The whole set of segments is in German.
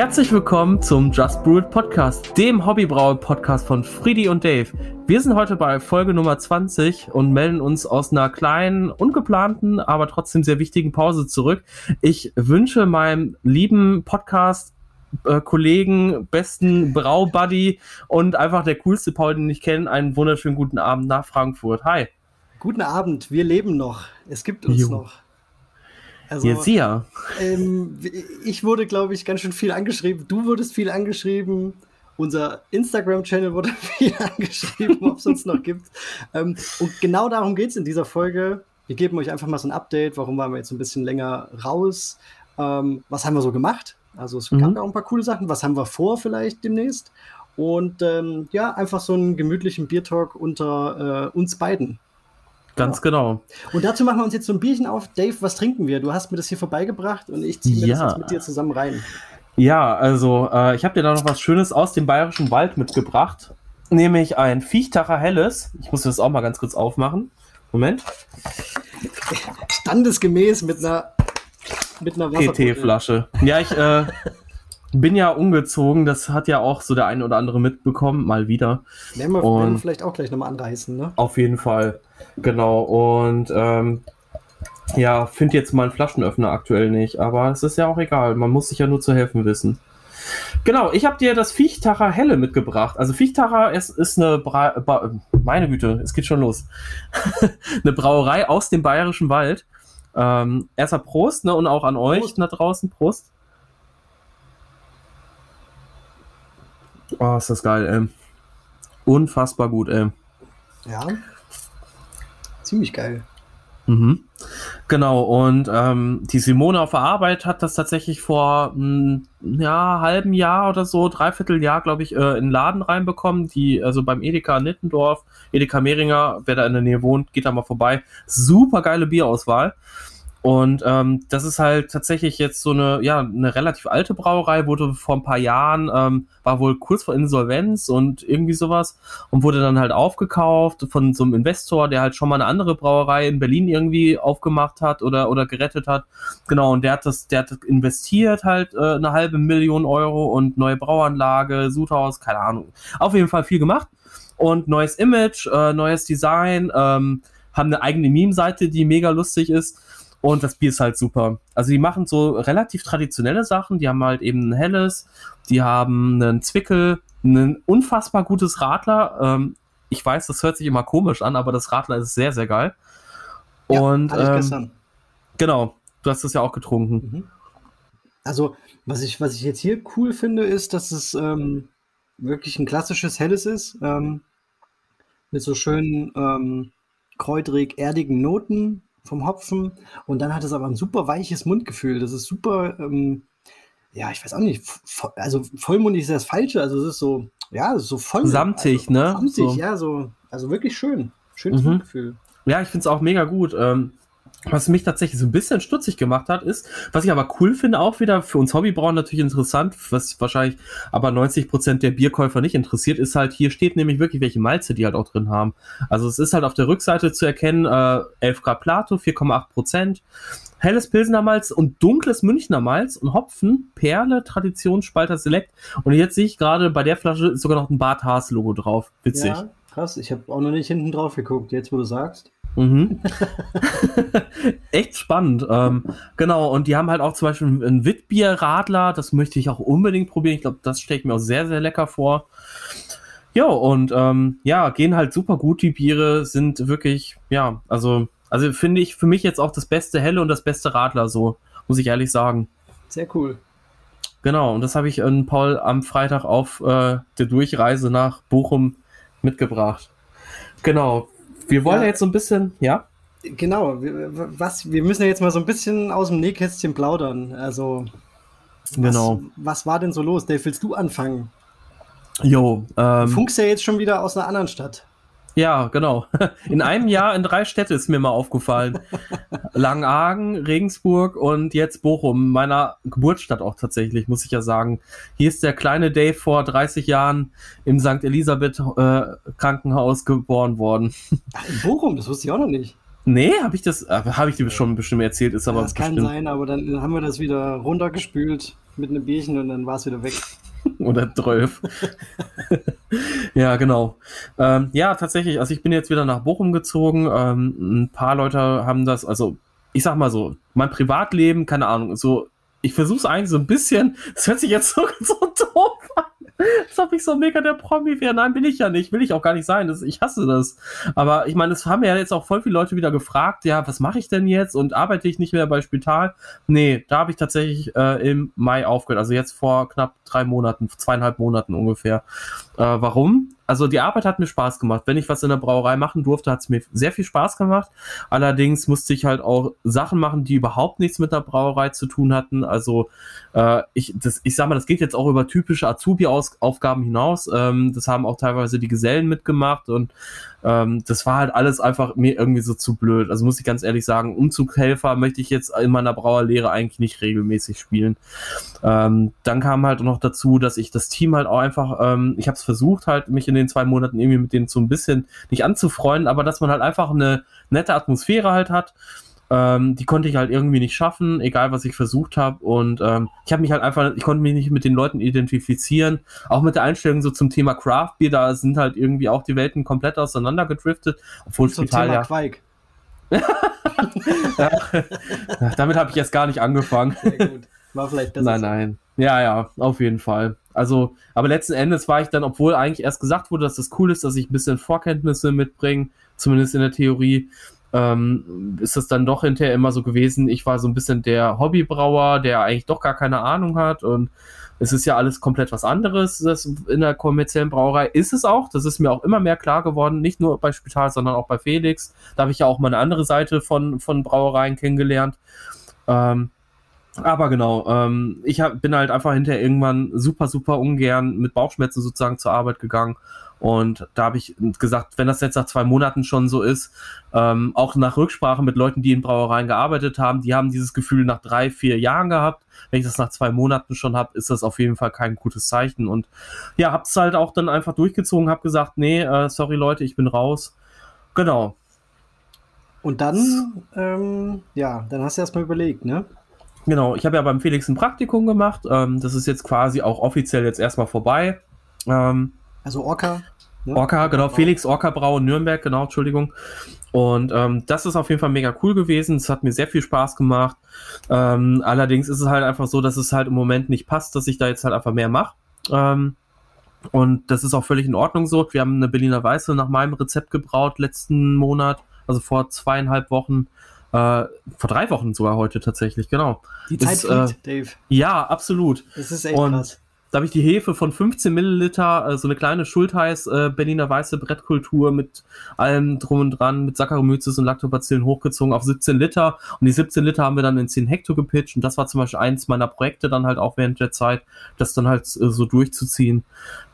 Herzlich willkommen zum Just Brewed Podcast, dem Hobbybrauer-Podcast von Friedi und Dave. Wir sind heute bei Folge Nummer 20 und melden uns aus einer kleinen, ungeplanten, aber trotzdem sehr wichtigen Pause zurück. Ich wünsche meinem lieben Podcast Kollegen, besten Braubuddy und einfach der coolste Paul, den ich kenne, einen wunderschönen guten Abend nach Frankfurt. Hi. Guten Abend, wir leben noch. Es gibt uns jo. noch. Also, Jetzt ja. Ähm, ich wurde, glaube ich, ganz schön viel angeschrieben. Du wurdest viel angeschrieben. Unser Instagram-Channel wurde viel angeschrieben, ob es uns noch gibt. Ähm, und genau darum geht es in dieser Folge. Wir geben euch einfach mal so ein Update. Warum waren wir jetzt ein bisschen länger raus? Ähm, was haben wir so gemacht? Also es mhm. gab auch ein paar coole Sachen. Was haben wir vor vielleicht demnächst? Und ähm, ja, einfach so einen gemütlichen Biertalk unter äh, uns beiden. Ganz genau. Und dazu machen wir uns jetzt so ein Bierchen auf. Dave, was trinken wir? Du hast mir das hier vorbeigebracht und ich ziehe ja. das jetzt mit dir zusammen rein. Ja, also äh, ich habe dir da noch was Schönes aus dem bayerischen Wald mitgebracht. Nämlich ein Viechtacher Helles. Ich muss das auch mal ganz kurz aufmachen. Moment. Standesgemäß mit einer mit einer PT-Flasche. Ja, ich äh, bin ja umgezogen. Das hat ja auch so der eine oder andere mitbekommen, mal wieder. Werden wir, werden wir vielleicht auch gleich nochmal anreißen, ne? Auf jeden Fall. Genau, und ähm, ja, finde jetzt mal einen Flaschenöffner aktuell nicht, aber es ist ja auch egal, man muss sich ja nur zu helfen wissen. Genau, ich habe dir das Viechtacher Helle mitgebracht. Also Viechtacher ist, ist eine Bra ba meine Güte, es geht schon los. eine Brauerei aus dem Bayerischen Wald. Ähm, erstmal Prost, ne, und auch an euch Prost. da draußen. Prost. Oh, ist das geil, ey. Unfassbar gut, ey. Ja ziemlich geil. Mhm. Genau, und ähm, die Simone auf der Arbeit hat das tatsächlich vor einem hm, ja, halben Jahr oder so, dreiviertel Jahr, glaube ich, äh, in den Laden reinbekommen, die, also beim Edeka Nittendorf, Edeka Mehringer, wer da in der Nähe wohnt, geht da mal vorbei. Super geile Bierauswahl. Und ähm, das ist halt tatsächlich jetzt so eine, ja, eine relativ alte Brauerei, wurde vor ein paar Jahren, ähm, war wohl kurz vor Insolvenz und irgendwie sowas und wurde dann halt aufgekauft von so einem Investor, der halt schon mal eine andere Brauerei in Berlin irgendwie aufgemacht hat oder, oder gerettet hat. Genau, und der hat das, der hat investiert halt äh, eine halbe Million Euro und neue Brauanlage, Sudhaus, keine Ahnung. Auf jeden Fall viel gemacht und neues Image, äh, neues Design, ähm, haben eine eigene Meme-Seite, die mega lustig ist und das Bier ist halt super. Also die machen so relativ traditionelle Sachen. Die haben halt eben ein helles, die haben einen Zwickel, ein unfassbar gutes Radler. Ähm, ich weiß, das hört sich immer komisch an, aber das Radler ist sehr, sehr geil. Ja, und ähm, genau, du hast es ja auch getrunken. Mhm. Also, was ich, was ich jetzt hier cool finde, ist, dass es ähm, wirklich ein klassisches Helles ist. Ähm, mit so schönen ähm, kräuterig erdigen Noten vom Hopfen und dann hat es aber ein super weiches Mundgefühl. Das ist super, ähm, ja, ich weiß auch nicht, also vollmundig ist das Falsche, also es ist so, ja, so voll. Samtig, also, ne? Samtig, so. ja, so, also wirklich schön. Schönes mhm. Mundgefühl. Ja, ich finde es auch mega gut. Ähm, was mich tatsächlich so ein bisschen stutzig gemacht hat, ist, was ich aber cool finde, auch wieder für uns Hobbybrauen natürlich interessant, was wahrscheinlich aber 90 Prozent der Bierkäufer nicht interessiert, ist halt, hier steht nämlich wirklich, welche Malze die halt auch drin haben. Also es ist halt auf der Rückseite zu erkennen, äh, 11 Grad Plato, 4,8%, Prozent, helles Pilsener Malz und dunkles Münchner Malz und Hopfen, Perle, Traditionsspalter Select. Und jetzt sehe ich gerade, bei der Flasche ist sogar noch ein Bart Haas Logo drauf. Witzig. Ja, krass. Ich habe auch noch nicht hinten drauf geguckt, jetzt wo du sagst. Mhm. Echt spannend. Ähm, genau, und die haben halt auch zum Beispiel ein Witbier-Radler, das möchte ich auch unbedingt probieren. Ich glaube, das stelle ich mir auch sehr, sehr lecker vor. Ja, und ähm, ja, gehen halt super gut. Die Biere sind wirklich, ja, also, also finde ich für mich jetzt auch das beste Helle und das beste Radler, so, muss ich ehrlich sagen. Sehr cool. Genau, und das habe ich in Paul am Freitag auf äh, der Durchreise nach Bochum mitgebracht. Genau, wir wollen ja. jetzt so ein bisschen, ja? Genau, was, wir müssen ja jetzt mal so ein bisschen aus dem Nähkästchen plaudern. Also, genau. Was, war denn so los? Dave, willst du anfangen? Jo. Ähm, du funkst ja jetzt schon wieder aus einer anderen Stadt. Ja, genau. In einem Jahr in drei Städte ist mir mal aufgefallen. Langenhagen, Regensburg und jetzt Bochum, meiner Geburtsstadt auch tatsächlich, muss ich ja sagen. Hier ist der kleine Dave vor 30 Jahren im St. Elisabeth äh, Krankenhaus geboren worden. Ach, in Bochum, das wusste ich auch noch nicht. Nee, habe ich das, äh, habe ich dir schon bestimmt erzählt, ist aber. Ja, das kann sein, aber dann haben wir das wieder runtergespült. mit einem Bierchen und dann war es wieder weg. Oder 12. ja, genau. Ähm, ja, tatsächlich, also ich bin jetzt wieder nach Bochum gezogen. Ähm, ein paar Leute haben das, also ich sag mal so, mein Privatleben, keine Ahnung, so, ich versuche es eigentlich so ein bisschen, das hört sich jetzt so, so doof als ob ich so mega der Promi wäre. Nein, bin ich ja nicht. Will ich auch gar nicht sein. Das, ich hasse das. Aber ich meine, es haben ja jetzt auch voll viele Leute wieder gefragt, ja, was mache ich denn jetzt? Und arbeite ich nicht mehr bei Spital? Nee, da habe ich tatsächlich äh, im Mai aufgehört. Also jetzt vor knapp drei Monaten, zweieinhalb Monaten ungefähr. Äh, warum? Also die Arbeit hat mir Spaß gemacht. Wenn ich was in der Brauerei machen durfte, hat es mir sehr viel Spaß gemacht. Allerdings musste ich halt auch Sachen machen, die überhaupt nichts mit der Brauerei zu tun hatten. Also äh, ich, das, ich sag mal, das geht jetzt auch über typische Azubi-Aufgaben hinaus. Ähm, das haben auch teilweise die Gesellen mitgemacht und ähm, das war halt alles einfach mir irgendwie so zu blöd. Also muss ich ganz ehrlich sagen, Umzughelfer möchte ich jetzt in meiner Brauerlehre eigentlich nicht regelmäßig spielen. Ähm, dann kam halt noch dazu, dass ich das Team halt auch einfach, ähm, ich habe es versucht halt, mich in den zwei Monaten irgendwie mit denen so ein bisschen nicht anzufreunden, aber dass man halt einfach eine nette Atmosphäre halt hat. Ähm, die konnte ich halt irgendwie nicht schaffen, egal was ich versucht habe. Und ähm, ich habe mich halt einfach, ich konnte mich nicht mit den Leuten identifizieren. Auch mit der Einstellung so zum Thema Craft Beer, da sind halt irgendwie auch die Welten komplett auseinander gedriftet. Obwohl zum Spital Thema ja. Quake. ja, damit habe ich jetzt gar nicht angefangen. Sehr gut. War vielleicht das. Nein, nein. Ja, ja, auf jeden Fall. Also, aber letzten Endes war ich dann, obwohl eigentlich erst gesagt wurde, dass das cool ist, dass ich ein bisschen Vorkenntnisse mitbringe, zumindest in der Theorie, ähm, ist es dann doch hinterher immer so gewesen, ich war so ein bisschen der Hobbybrauer, der eigentlich doch gar keine Ahnung hat und es ist ja alles komplett was anderes das in der kommerziellen Brauerei. Ist es auch, das ist mir auch immer mehr klar geworden, nicht nur bei Spital, sondern auch bei Felix. Da habe ich ja auch mal eine andere Seite von, von Brauereien kennengelernt. Ähm, aber genau, ähm, ich hab, bin halt einfach hinterher irgendwann super, super ungern mit Bauchschmerzen sozusagen zur Arbeit gegangen und da habe ich gesagt, wenn das jetzt nach zwei Monaten schon so ist, ähm, auch nach Rücksprache mit Leuten, die in Brauereien gearbeitet haben, die haben dieses Gefühl nach drei, vier Jahren gehabt. Wenn ich das nach zwei Monaten schon habe, ist das auf jeden Fall kein gutes Zeichen. Und ja, hab's halt auch dann einfach durchgezogen, hab gesagt, nee, äh, sorry Leute, ich bin raus. Genau. Und dann, ähm, ja, dann hast du erstmal überlegt, ne? Genau, ich habe ja beim Felix ein Praktikum gemacht. Ähm, das ist jetzt quasi auch offiziell jetzt erstmal vorbei. Ähm, also Orca. Ne? Orca, genau, Felix Orca Brau in Nürnberg, genau, Entschuldigung. Und ähm, das ist auf jeden Fall mega cool gewesen. Es hat mir sehr viel Spaß gemacht. Ähm, allerdings ist es halt einfach so, dass es halt im Moment nicht passt, dass ich da jetzt halt einfach mehr mache. Ähm, und das ist auch völlig in Ordnung so. Wir haben eine Berliner Weiße nach meinem Rezept gebraut letzten Monat, also vor zweieinhalb Wochen. Äh, vor drei Wochen sogar heute tatsächlich, genau. Die Zeit ist, fliegt, äh, Dave. Ja, absolut. Das ist echt und, krass. Da habe ich die Hefe von 15 Milliliter, äh, so eine kleine Schultheiß äh, Berliner weiße Brettkultur mit allem drum und dran, mit Saccharomyces und Lactobacillen hochgezogen auf 17 Liter. Und die 17 Liter haben wir dann in 10 Hektar gepitcht. Und das war zum Beispiel eins meiner Projekte dann halt auch während der Zeit, das dann halt äh, so durchzuziehen.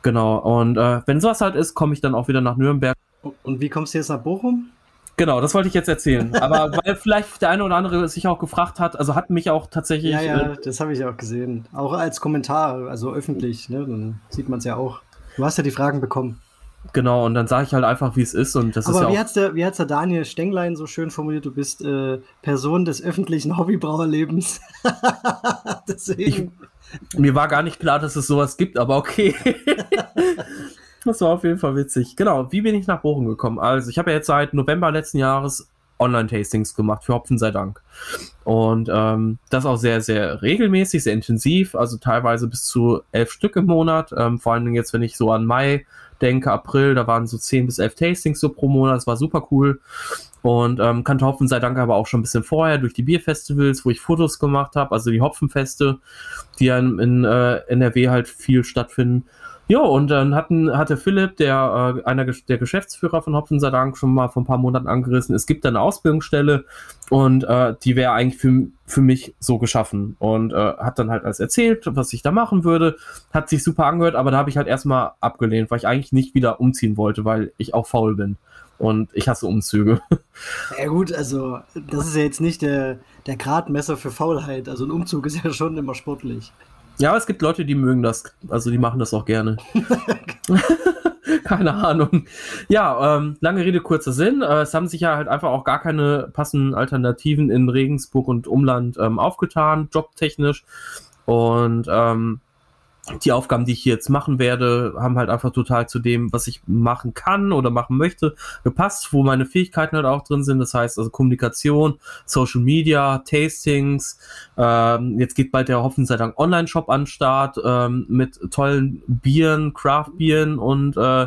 Genau. Und äh, wenn sowas halt ist, komme ich dann auch wieder nach Nürnberg. Und wie kommst du jetzt nach Bochum? Genau, das wollte ich jetzt erzählen. Aber weil vielleicht der eine oder andere sich auch gefragt hat, also hat mich auch tatsächlich. Ja, ja, äh, das habe ich auch gesehen. Auch als Kommentar, also öffentlich, ne? Dann sieht man es ja auch. Du hast ja die Fragen bekommen. Genau, und dann sage ich halt einfach, wie es ist. Und das Aber ist ja wie hat der, wie hat's der Daniel Stenglein so schön formuliert? Du bist äh, Person des öffentlichen Hobbybrauerlebens. Deswegen. Ich, mir war gar nicht klar, dass es sowas gibt, aber okay. Das war auf jeden Fall witzig. Genau, wie bin ich nach Bochum gekommen? Also, ich habe ja jetzt seit November letzten Jahres Online-Tastings gemacht für Hopfen sei Dank. Und ähm, das auch sehr, sehr regelmäßig, sehr intensiv, also teilweise bis zu elf Stück im Monat. Ähm, vor allen Dingen jetzt, wenn ich so an Mai denke, April, da waren so zehn bis elf Tastings so pro Monat, das war super cool. Und ähm, kannte Hopfen sei Dank aber auch schon ein bisschen vorher durch die Bierfestivals, wo ich Fotos gemacht habe, also die Hopfenfeste, die ja in, in äh, NRW halt viel stattfinden. Ja, und dann hatten, hatte Philipp, der äh, einer der Geschäftsführer von Hopfen sei Dank, schon mal vor ein paar Monaten angerissen. Es gibt eine Ausbildungsstelle und äh, die wäre eigentlich für, für mich so geschaffen. Und äh, hat dann halt alles erzählt, was ich da machen würde. Hat sich super angehört, aber da habe ich halt erstmal abgelehnt, weil ich eigentlich nicht wieder umziehen wollte, weil ich auch faul bin. Und ich hasse Umzüge. Ja gut, also das ist ja jetzt nicht der, der Gradmesser für Faulheit. Also ein Umzug ist ja schon immer sportlich. Ja, aber es gibt Leute, die mögen das. Also die machen das auch gerne. keine Ahnung. Ja, ähm, lange Rede, kurzer Sinn. Äh, es haben sich ja halt einfach auch gar keine passenden Alternativen in Regensburg und Umland ähm, aufgetan, jobtechnisch. Und ähm, die Aufgaben, die ich hier jetzt machen werde, haben halt einfach total zu dem, was ich machen kann oder machen möchte, gepasst, wo meine Fähigkeiten halt auch drin sind. Das heißt also Kommunikation, Social Media, Tastings. Ähm, jetzt geht bald der hoffentlich sei Dank Online-Shop an Start ähm, mit tollen Bieren, Craft-Bieren und äh,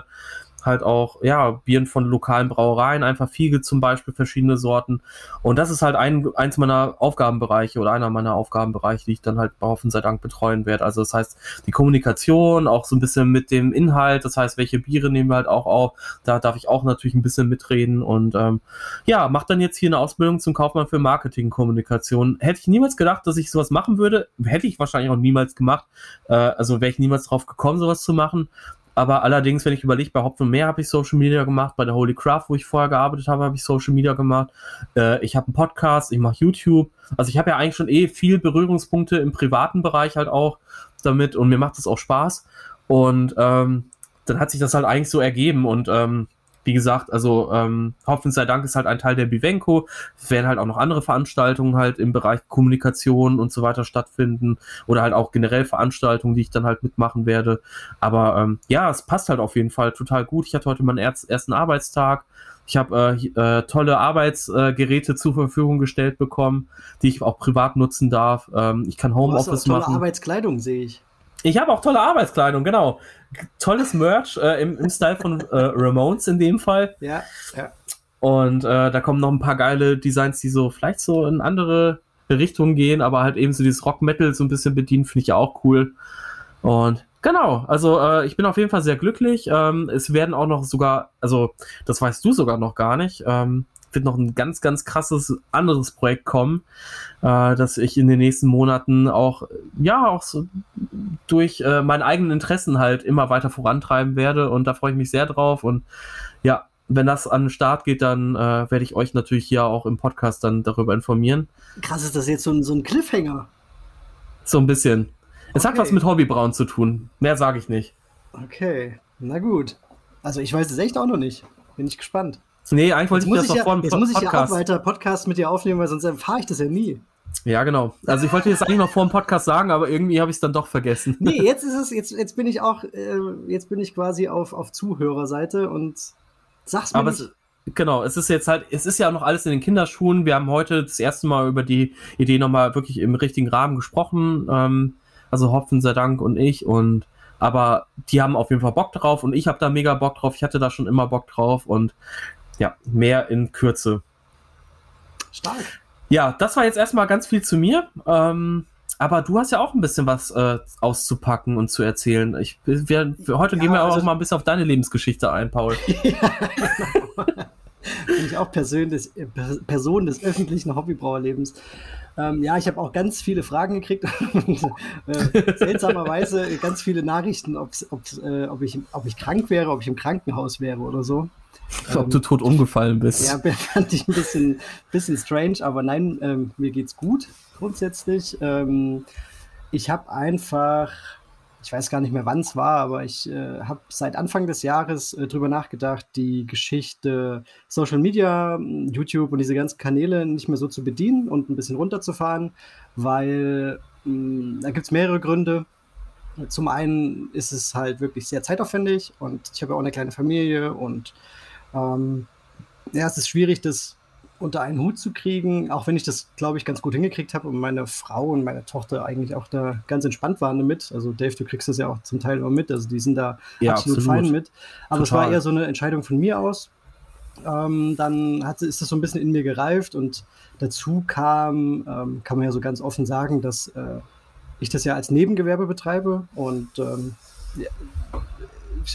halt auch, ja, Bieren von lokalen Brauereien, einfach Fiege zum Beispiel, verschiedene Sorten. Und das ist halt ein, eins meiner Aufgabenbereiche oder einer meiner Aufgabenbereiche, die ich dann halt bei Hoffen sei Dank betreuen werde. Also das heißt, die Kommunikation, auch so ein bisschen mit dem Inhalt, das heißt, welche Biere nehmen wir halt auch auf, da darf ich auch natürlich ein bisschen mitreden und ähm, ja, mach dann jetzt hier eine Ausbildung zum Kaufmann für Marketingkommunikation. Hätte ich niemals gedacht, dass ich sowas machen würde, hätte ich wahrscheinlich auch niemals gemacht, äh, also wäre ich niemals drauf gekommen, sowas zu machen. Aber allerdings, wenn ich überlege, bei Hopfen mehr habe ich Social Media gemacht, bei der Holy Craft, wo ich vorher gearbeitet habe, habe ich Social Media gemacht. Äh, ich habe einen Podcast, ich mache YouTube. Also ich habe ja eigentlich schon eh viel Berührungspunkte im privaten Bereich halt auch damit und mir macht das auch Spaß. Und ähm, dann hat sich das halt eigentlich so ergeben und ähm, wie gesagt, also ähm, Hoffnung sei Dank ist halt ein Teil der Bivenco. Es werden halt auch noch andere Veranstaltungen halt im Bereich Kommunikation und so weiter stattfinden oder halt auch generell Veranstaltungen, die ich dann halt mitmachen werde. Aber ähm, ja, es passt halt auf jeden Fall total gut. Ich hatte heute meinen ersten Arbeitstag. Ich habe äh, äh, tolle Arbeitsgeräte äh, zur Verfügung gestellt bekommen, die ich auch privat nutzen darf. Ähm, ich kann Homeoffice machen. Tolle Arbeitskleidung sehe ich. Ich habe auch tolle Arbeitskleidung, genau. Tolles Merch äh, im, im Style von äh, Ramones in dem Fall. Ja, ja. Und äh, da kommen noch ein paar geile Designs, die so vielleicht so in andere Richtungen gehen, aber halt eben so dieses Rock-Metal so ein bisschen bedienen, finde ich ja auch cool. Und genau, also äh, ich bin auf jeden Fall sehr glücklich. Ähm, es werden auch noch sogar, also das weißt du sogar noch gar nicht, ähm, wird noch ein ganz, ganz krasses anderes Projekt kommen, äh, das ich in den nächsten Monaten auch, ja, auch so durch äh, meine eigenen Interessen halt immer weiter vorantreiben werde und da freue ich mich sehr drauf und ja, wenn das an den Start geht, dann äh, werde ich euch natürlich hier auch im Podcast dann darüber informieren. Krass, ist das jetzt so ein, so ein Cliffhanger? So ein bisschen. Es okay. hat was mit Hobbybrauen zu tun. Mehr sage ich nicht. Okay, na gut. Also ich weiß es echt auch noch nicht. Bin ich gespannt. Nee, eigentlich wollte ich das doch ja, vor dem Jetzt muss ich ja auch weiter Podcast mit dir aufnehmen, weil sonst erfahre ich das ja nie. Ja, genau. Also ich wollte jetzt eigentlich noch vor dem Podcast sagen, aber irgendwie habe ich es dann doch vergessen. Nee, jetzt ist es, jetzt, jetzt bin ich auch, äh, jetzt bin ich quasi auf, auf Zuhörerseite und sag's mir. Aber es, genau, es ist jetzt halt, es ist ja noch alles in den Kinderschuhen. Wir haben heute das erste Mal über die Idee nochmal wirklich im richtigen Rahmen gesprochen. Ähm, also Hopfen sei Dank und ich und aber die haben auf jeden Fall Bock drauf und ich habe da mega Bock drauf. Ich hatte da schon immer Bock drauf und ja, mehr in Kürze. Stark. Ja, das war jetzt erstmal ganz viel zu mir. Ähm, aber du hast ja auch ein bisschen was äh, auszupacken und zu erzählen. Ich, wir, heute ja, gehen wir also, auch mal ein bisschen auf deine Lebensgeschichte ein, Paul. ja, genau. Bin ich auch Person des, Person des öffentlichen Hobbybrauerlebens. Ähm, ja, ich habe auch ganz viele Fragen gekriegt und äh, seltsamerweise ganz viele Nachrichten, ob's, ob's, äh, ob, ich, ob ich krank wäre, ob ich im Krankenhaus wäre oder so. Ob ähm, du tot umgefallen bist. Ja, fand ich ein bisschen, bisschen strange, aber nein, ähm, mir geht's gut grundsätzlich. Ähm, ich habe einfach, ich weiß gar nicht mehr, wann es war, aber ich äh, habe seit Anfang des Jahres äh, drüber nachgedacht, die Geschichte Social Media, YouTube und diese ganzen Kanäle nicht mehr so zu bedienen und ein bisschen runterzufahren, weil mh, mm, da gibt es mehrere Gründe. Zum einen ist es halt wirklich sehr zeitaufwendig und ich habe ja auch eine kleine Familie und ähm, ja, es ist schwierig, das unter einen Hut zu kriegen, auch wenn ich das, glaube ich, ganz gut hingekriegt habe und meine Frau und meine Tochter eigentlich auch da ganz entspannt waren damit. Also Dave, du kriegst das ja auch zum Teil immer mit, also die sind da ja, absolut, absolut, fein mit. Aber es war eher so eine Entscheidung von mir aus. Ähm, dann hat, ist das so ein bisschen in mir gereift und dazu kam, ähm, kann man ja so ganz offen sagen, dass äh, ich das ja als Nebengewerbe betreibe und ähm,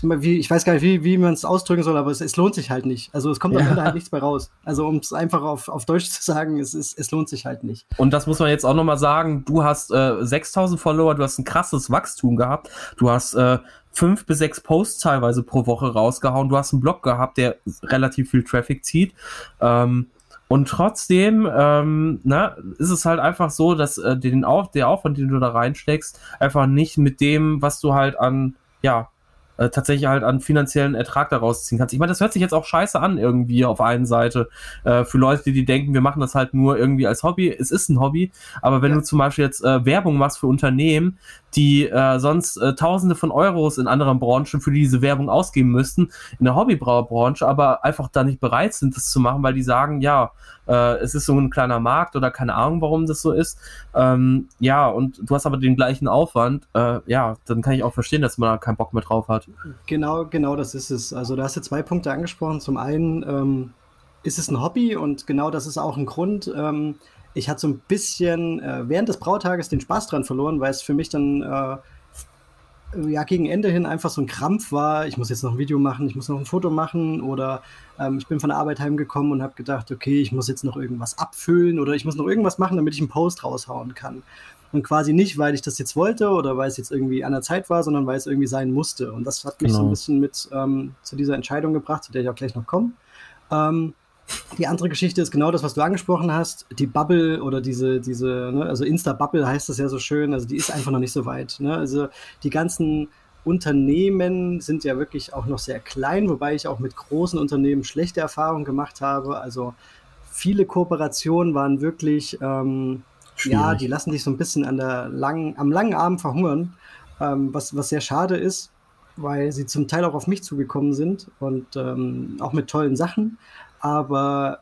wie, ich weiß gar nicht, wie, wie man es ausdrücken soll, aber es, es, lohnt sich halt nicht. Also es kommt am Ende halt nichts bei raus. Also um es einfach auf, auf Deutsch zu sagen, es, ist, es lohnt sich halt nicht. Und das muss man jetzt auch nochmal sagen, du hast äh, 6000 Follower, du hast ein krasses Wachstum gehabt, du hast äh, fünf bis sechs Posts teilweise pro Woche rausgehauen, du hast einen Blog gehabt, der relativ viel Traffic zieht. Ähm, und trotzdem ähm, na, ist es halt einfach so, dass äh, den Auf, der Aufwand, den du da reinsteckst, einfach nicht mit dem, was du halt an ja, äh, tatsächlich halt an finanziellen Ertrag daraus ziehen kannst. Ich meine, das hört sich jetzt auch scheiße an irgendwie auf einen Seite äh, für Leute, die denken, wir machen das halt nur irgendwie als Hobby. Es ist ein Hobby, aber wenn ja. du zum Beispiel jetzt äh, Werbung machst für Unternehmen, die äh, sonst äh, Tausende von Euros in anderen Branchen für diese Werbung ausgeben müssten, in der Hobbybrauerbranche, aber einfach da nicht bereit sind, das zu machen, weil die sagen, ja, äh, es ist so ein kleiner Markt oder keine Ahnung, warum das so ist. Ähm, ja, und du hast aber den gleichen Aufwand, äh, ja, dann kann ich auch verstehen, dass man da keinen Bock mehr drauf hat. Genau, genau, das ist es. Also da hast du zwei Punkte angesprochen. Zum einen ähm, ist es ein Hobby und genau das ist auch ein Grund. Ähm, ich hatte so ein bisschen äh, während des Brautages den Spaß dran verloren, weil es für mich dann äh, ja gegen Ende hin einfach so ein Krampf war. Ich muss jetzt noch ein Video machen, ich muss noch ein Foto machen oder ähm, ich bin von der Arbeit heimgekommen und habe gedacht, okay, ich muss jetzt noch irgendwas abfüllen oder ich muss noch irgendwas machen, damit ich einen Post raushauen kann. Und quasi nicht, weil ich das jetzt wollte oder weil es jetzt irgendwie an der Zeit war, sondern weil es irgendwie sein musste. Und das hat mich genau. so ein bisschen mit ähm, zu dieser Entscheidung gebracht, zu der ich auch gleich noch komme. Ähm, die andere Geschichte ist genau das, was du angesprochen hast. Die Bubble oder diese, diese, ne, also Insta-Bubble heißt das ja so schön, also die ist einfach noch nicht so weit. Ne? Also die ganzen Unternehmen sind ja wirklich auch noch sehr klein, wobei ich auch mit großen Unternehmen schlechte Erfahrungen gemacht habe. Also viele Kooperationen waren wirklich, ähm, ja, die lassen sich so ein bisschen an der langen, am langen Arm verhungern, ähm, was, was sehr schade ist, weil sie zum Teil auch auf mich zugekommen sind und ähm, auch mit tollen Sachen. Aber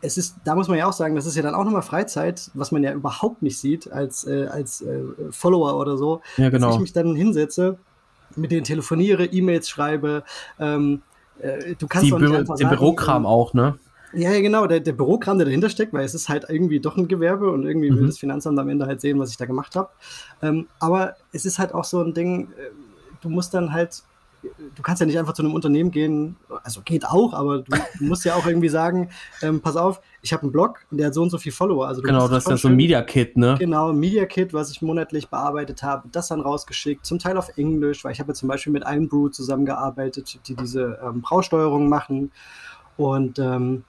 es ist, da muss man ja auch sagen, das ist ja dann auch nochmal Freizeit, was man ja überhaupt nicht sieht als, äh, als äh, Follower oder so. Ja, genau. Dass ich mich dann hinsetze, mit denen telefoniere, E-Mails schreibe. Ähm, äh, du kannst Die doch nicht einfach Den sagen, Bürokram auch, ne? Ja, ja, genau, der, der Bürokram, der dahinter steckt, weil es ist halt irgendwie doch ein Gewerbe und irgendwie mhm. will das Finanzamt am Ende halt sehen, was ich da gemacht habe. Ähm, aber es ist halt auch so ein Ding, äh, du musst dann halt du kannst ja nicht einfach zu einem Unternehmen gehen, also geht auch, aber du, du musst ja auch irgendwie sagen, ähm, pass auf, ich habe einen Blog und der hat so und so viele Follower. Also genau, das ist ja so ein Media Kit, ne? Genau, Media Kit, was ich monatlich bearbeitet habe, das dann rausgeschickt, zum Teil auf Englisch, weil ich habe ja zum Beispiel mit einem Brew zusammengearbeitet, die diese ähm, Brausteuerung machen und ähm,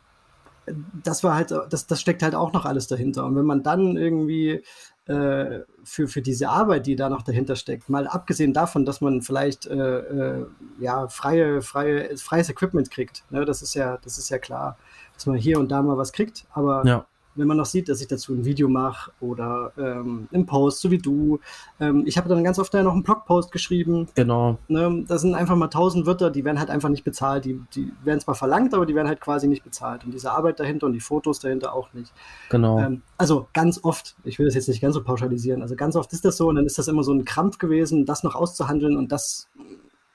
das war halt, das, das steckt halt auch noch alles dahinter. Und wenn man dann irgendwie äh, für, für diese Arbeit, die da noch dahinter steckt. Mal abgesehen davon, dass man vielleicht äh, äh, ja, freie, freie, freies Equipment kriegt. Ne? Das, ist ja, das ist ja klar, dass man hier und da mal was kriegt. Aber ja wenn man noch sieht, dass ich dazu ein Video mache oder ähm, einen Post, so wie du. Ähm, ich habe dann ganz oft noch einen Blogpost geschrieben. Genau. Ne, das sind einfach mal tausend Wörter, die werden halt einfach nicht bezahlt. Die, die werden zwar verlangt, aber die werden halt quasi nicht bezahlt. Und diese Arbeit dahinter und die Fotos dahinter auch nicht. Genau. Ähm, also ganz oft, ich will das jetzt nicht ganz so pauschalisieren, also ganz oft ist das so und dann ist das immer so ein Krampf gewesen, das noch auszuhandeln und das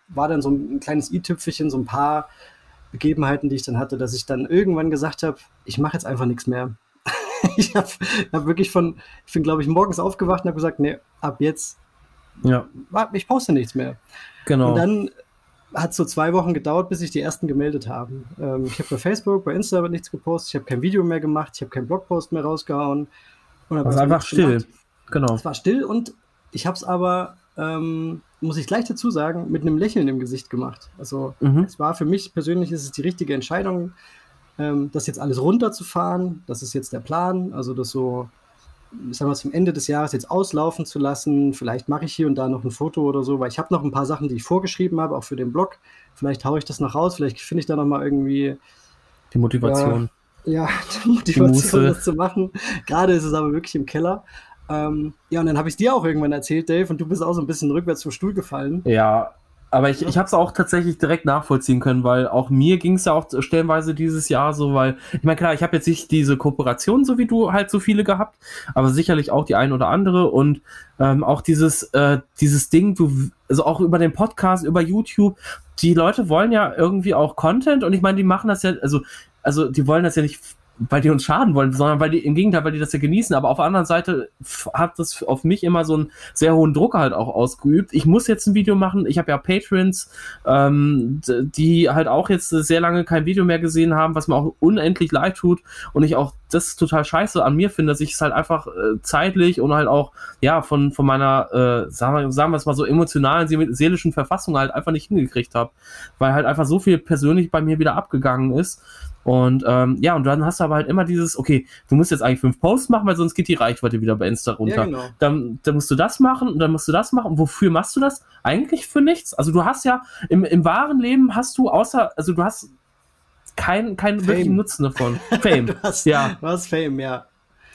war dann so ein kleines i-Tüpfelchen, so ein paar Begebenheiten, die ich dann hatte, dass ich dann irgendwann gesagt habe, ich mache jetzt einfach nichts mehr. ich habe hab wirklich von, ich bin, glaube ich, morgens aufgewacht und habe gesagt, nee, ab jetzt, ja. ich poste nichts mehr. Genau. Und dann hat es so zwei Wochen gedauert, bis sich die ersten gemeldet haben. Ähm, ich habe bei Facebook, bei Insta nichts gepostet, ich habe kein Video mehr gemacht, ich habe keinen Blogpost mehr rausgehauen. Und war einfach still. Gemacht. Genau. Es war still und ich habe es aber, ähm, muss ich gleich dazu sagen, mit einem Lächeln im Gesicht gemacht. Also mhm. es war für mich persönlich ist es die richtige Entscheidung ähm, das jetzt alles runterzufahren. Das ist jetzt der Plan. Also das so, ich sag mal, zum Ende des Jahres jetzt auslaufen zu lassen. Vielleicht mache ich hier und da noch ein Foto oder so, weil ich habe noch ein paar Sachen, die ich vorgeschrieben habe, auch für den Blog. Vielleicht haue ich das noch raus, vielleicht finde ich da noch mal irgendwie die Motivation. Ja, ja die Motivation, die das zu machen. Gerade ist es aber wirklich im Keller. Ähm, ja, und dann habe ich dir auch irgendwann erzählt, Dave, und du bist auch so ein bisschen rückwärts vom Stuhl gefallen. Ja, aber ich, ich habe es auch tatsächlich direkt nachvollziehen können, weil auch mir ging es ja auch stellenweise dieses Jahr so, weil, ich meine, klar, ich habe jetzt nicht diese Kooperation, so wie du halt so viele gehabt, aber sicherlich auch die ein oder andere und ähm, auch dieses, äh, dieses Ding, du, also auch über den Podcast, über YouTube, die Leute wollen ja irgendwie auch Content und ich meine, die machen das ja, also, also die wollen das ja nicht weil die uns schaden wollen, sondern weil die im Gegenteil, weil die das ja genießen. Aber auf der anderen Seite hat das auf mich immer so einen sehr hohen Druck halt auch ausgeübt. Ich muss jetzt ein Video machen. Ich habe ja Patrons, ähm, die halt auch jetzt sehr lange kein Video mehr gesehen haben, was mir auch unendlich leid tut und ich auch das total scheiße an mir finde, dass ich es halt einfach äh, zeitlich und halt auch, ja, von, von meiner, äh, sagen, wir, sagen wir es mal so, emotionalen, seelischen Verfassung halt einfach nicht hingekriegt habe. Weil halt einfach so viel persönlich bei mir wieder abgegangen ist. Und ähm, ja, und dann hast du aber halt immer dieses, okay, du musst jetzt eigentlich fünf Posts machen, weil sonst geht die Reichweite wieder bei Insta runter. Ja, genau. dann, dann musst du das machen und dann musst du das machen. Und wofür machst du das? Eigentlich für nichts. Also du hast ja im, im wahren Leben hast du außer, also du hast keinen kein wirklichen Nutzen davon. Fame. du hast, ja. Du hast Fame, ja.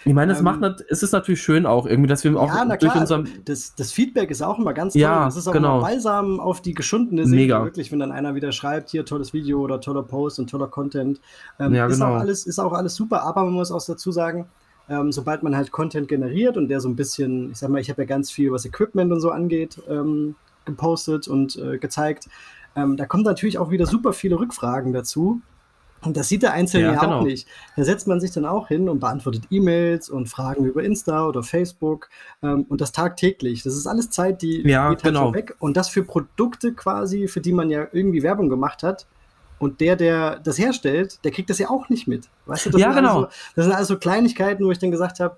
Ich meine, es ähm, macht, es ist natürlich schön auch irgendwie, dass wir auch ja, na durch unserem das, das Feedback ist auch immer ganz toll. Ja, das ist auch genau. immer balsam auf die geschundene Seele. Mega. Wirklich, wenn dann einer wieder schreibt, hier tolles Video oder toller Post und toller Content. Ähm, ja, ist genau. auch alles, ist auch alles super, aber man muss auch dazu sagen, ähm, sobald man halt Content generiert und der so ein bisschen, ich sag mal, ich habe ja ganz viel, was Equipment und so angeht, ähm, gepostet und äh, gezeigt. Ähm, da kommen natürlich auch wieder super viele Rückfragen dazu. Und das sieht der Einzelne ja, ja genau. auch nicht. Da setzt man sich dann auch hin und beantwortet E-Mails und Fragen über Insta oder Facebook ähm, und das tagtäglich. Das ist alles Zeit, die ja, geht halt genau. weg. Und das für Produkte quasi, für die man ja irgendwie Werbung gemacht hat. Und der, der das herstellt, der kriegt das ja auch nicht mit. Weißt du, das ja, genau. So, das sind also Kleinigkeiten, wo ich dann gesagt habe,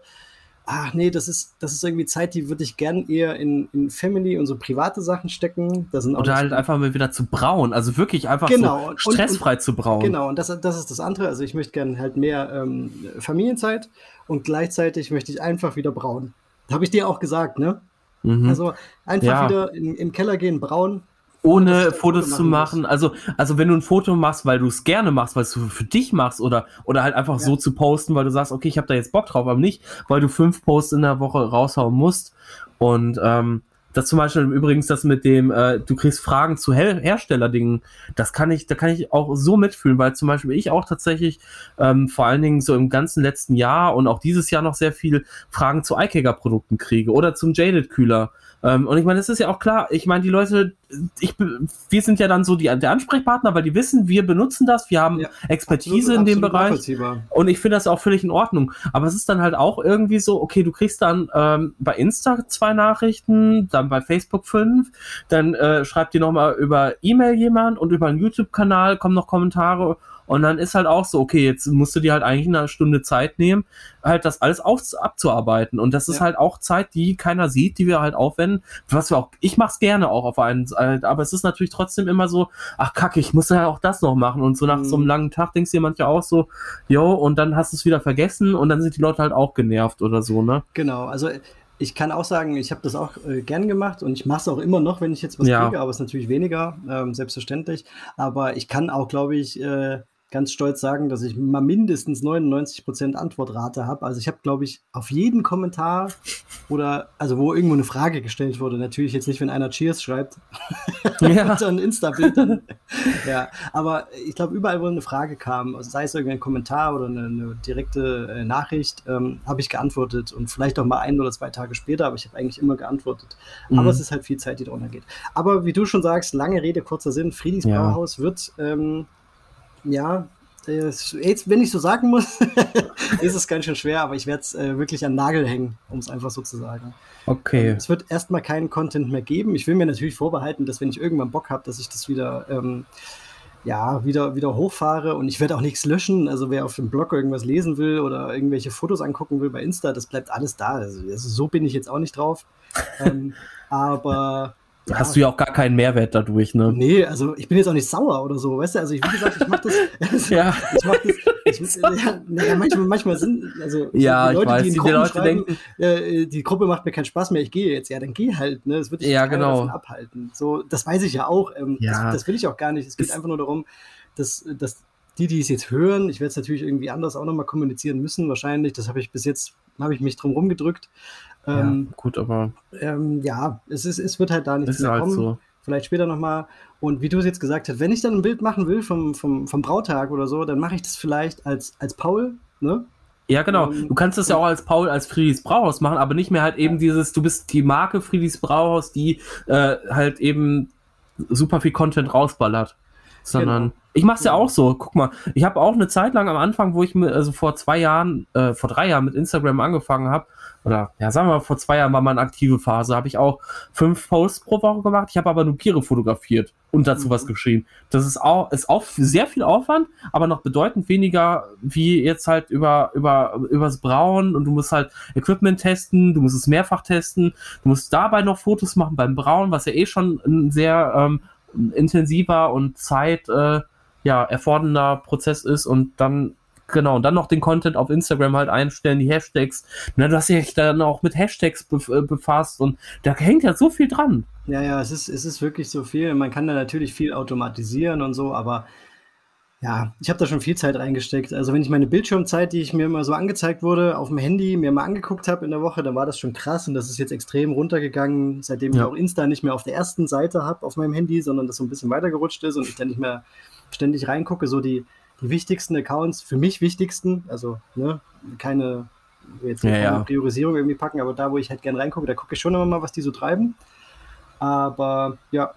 ach nee, das ist, das ist irgendwie Zeit, die würde ich gern eher in, in Family und so private Sachen stecken. Das sind Oder halt einfach mal wieder zu brauen, also wirklich einfach genau. so stressfrei und, und, zu brauen. Genau, und das, das ist das andere. Also ich möchte gern halt mehr ähm, Familienzeit und gleichzeitig möchte ich einfach wieder brauen. Habe ich dir auch gesagt, ne? Mhm. Also einfach ja. wieder in, im Keller gehen, brauen, ohne Fotos zu machen. Also, also wenn du ein Foto machst, weil du es gerne machst, weil du für dich machst oder, oder halt einfach ja. so zu posten, weil du sagst, okay, ich habe da jetzt Bock drauf, aber nicht, weil du fünf Posts in der Woche raushauen musst. Und ähm, das zum Beispiel übrigens das mit dem, äh, du kriegst Fragen zu Her Herstellerdingen, das kann ich, da kann ich auch so mitfühlen, weil zum Beispiel ich auch tatsächlich ähm, vor allen Dingen so im ganzen letzten Jahr und auch dieses Jahr noch sehr viel Fragen zu iKager-Produkten kriege oder zum Jaded-Kühler. Ähm, und ich meine, das ist ja auch klar, ich meine, die Leute, ich, wir sind ja dann so die, der Ansprechpartner, weil die wissen, wir benutzen das, wir haben ja, Expertise absolut, in dem Bereich. Und ich finde das auch völlig in Ordnung. Aber es ist dann halt auch irgendwie so, okay, du kriegst dann ähm, bei Insta zwei Nachrichten, dann bei Facebook fünf, dann äh, schreibt dir nochmal über E-Mail jemand und über einen YouTube-Kanal kommen noch Kommentare und dann ist halt auch so, okay, jetzt musst du dir halt eigentlich eine Stunde Zeit nehmen, halt das alles auf, abzuarbeiten. Und das ist ja. halt auch Zeit, die keiner sieht, die wir halt aufwenden. Was wir auch, ich mach's gerne auch auf einen, aber es ist natürlich trotzdem immer so, ach kacke, ich muss ja auch das noch machen. Und so nach mhm. so einem mhm. langen Tag denkst du dir manchmal auch so, jo, und dann hast du es wieder vergessen und dann sind die Leute halt auch genervt oder so, ne? Genau, also ich kann auch sagen, ich habe das auch äh, gern gemacht und ich mache es auch immer noch, wenn ich jetzt was ja. kriege, aber es ist natürlich weniger, ähm, selbstverständlich. Aber ich kann auch, glaube ich, äh, ganz stolz sagen, dass ich mal mindestens 99% Antwortrate habe. Also ich habe, glaube ich, auf jeden Kommentar oder also wo irgendwo eine Frage gestellt wurde, natürlich jetzt nicht, wenn einer Cheers schreibt ja. unter ein Insta-Bild. ja, aber ich glaube, überall, wo eine Frage kam, also sei es irgendein Kommentar oder eine, eine direkte äh, Nachricht, ähm, habe ich geantwortet und vielleicht auch mal ein oder zwei Tage später, aber ich habe eigentlich immer geantwortet. Mhm. Aber es ist halt viel Zeit, die drunter geht. Aber wie du schon sagst, lange Rede, kurzer Sinn, Friedis ja. Brauhaus wird ähm, ja, jetzt, wenn ich so sagen muss, ist es ganz schön schwer, aber ich werde es äh, wirklich an Nagel hängen, um es einfach so zu sagen. Okay. Ähm, es wird erstmal keinen Content mehr geben. Ich will mir natürlich vorbehalten, dass wenn ich irgendwann Bock habe, dass ich das wieder, ähm, ja, wieder, wieder hochfahre und ich werde auch nichts löschen. Also wer auf dem Blog irgendwas lesen will oder irgendwelche Fotos angucken will bei Insta, das bleibt alles da. Also, also so bin ich jetzt auch nicht drauf. ähm, aber ja. Hast du ja auch gar keinen Mehrwert dadurch, ne? Nee, also ich bin jetzt auch nicht sauer oder so, weißt du? Also ich, wie gesagt, ich mach das. Also, ja. Ich mach das. Ich, ja, manchmal, manchmal sind, also ja, die Leute, weiß, die in die Leute denken, äh, die Gruppe macht mir keinen Spaß mehr, ich gehe jetzt. Ja, dann geh halt, ne? Das würde ich ja, genau. davon abhalten. So, das weiß ich ja auch. Ähm, ja. Das, das, will ich auch gar nicht. Es geht das einfach nur darum, dass, dass die, die es jetzt hören, ich werde es natürlich irgendwie anders auch nochmal kommunizieren müssen, wahrscheinlich. Das habe ich bis jetzt, habe ich mich drum rumgedrückt. Ähm, ja, gut, aber. Ähm, ja, es, ist, es wird halt da nichts mehr halt kommen. So vielleicht später nochmal. Und wie du es jetzt gesagt hast, wenn ich dann ein Bild machen will vom, vom, vom Brautag oder so, dann mache ich das vielleicht als, als Paul, ne? Ja, genau. Ähm, du kannst das ja auch als Paul, als Friedrichs Brauhaus machen, aber nicht mehr halt eben dieses, du bist die Marke Friedrichs Brauhaus, die äh, halt eben super viel Content rausballert. Sondern genau. ich mache es ja auch so. Guck mal, ich habe auch eine Zeit lang am Anfang, wo ich mir, also vor zwei Jahren, äh, vor drei Jahren mit Instagram angefangen habe, oder ja, sagen wir mal, vor zwei Jahren war meine aktive Phase, habe ich auch fünf Posts pro Woche gemacht. Ich habe aber nur Biere fotografiert und dazu mhm. was geschrieben. Das ist auch, ist auch sehr viel Aufwand, aber noch bedeutend weniger wie jetzt halt über, über, übers Brauen und du musst halt Equipment testen, du musst es mehrfach testen, du musst dabei noch Fotos machen beim Brauen, was ja eh schon ein sehr ähm, intensiver und Zeit, äh, ja, erfordernder Prozess ist und dann Genau, und dann noch den Content auf Instagram halt einstellen, die Hashtags. Na, du hast dich dann auch mit Hashtags äh, befasst und da hängt ja so viel dran. Ja, ja, es ist, es ist wirklich so viel. Man kann da natürlich viel automatisieren und so, aber ja, ich habe da schon viel Zeit reingesteckt. Also wenn ich meine Bildschirmzeit, die ich mir immer so angezeigt wurde, auf dem Handy mir mal angeguckt habe in der Woche, dann war das schon krass und das ist jetzt extrem runtergegangen, seitdem ja. ich auch Insta nicht mehr auf der ersten Seite habe auf meinem Handy, sondern das so ein bisschen weitergerutscht ist und ich dann nicht mehr ständig reingucke. So die, die wichtigsten Accounts, für mich wichtigsten, also ne, keine, jetzt ja, keine ja. Priorisierung irgendwie packen, aber da, wo ich halt gerne reingucke, da gucke ich schon immer mal, was die so treiben. Aber ja,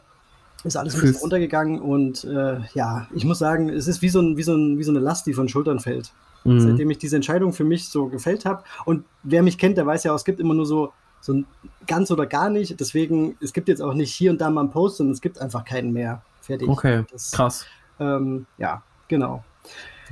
ist alles ein bisschen runtergegangen und äh, ja, ich muss sagen, es ist wie so, ein, wie, so ein, wie so eine Last, die von Schultern fällt. Mhm. Seitdem ich diese Entscheidung für mich so gefällt habe. Und wer mich kennt, der weiß ja auch, es gibt immer nur so, so ein ganz oder gar nicht. Deswegen, es gibt jetzt auch nicht hier und da mal einen Post, sondern es gibt einfach keinen mehr. Fertig. Okay, das, krass. Ähm, ja, genau.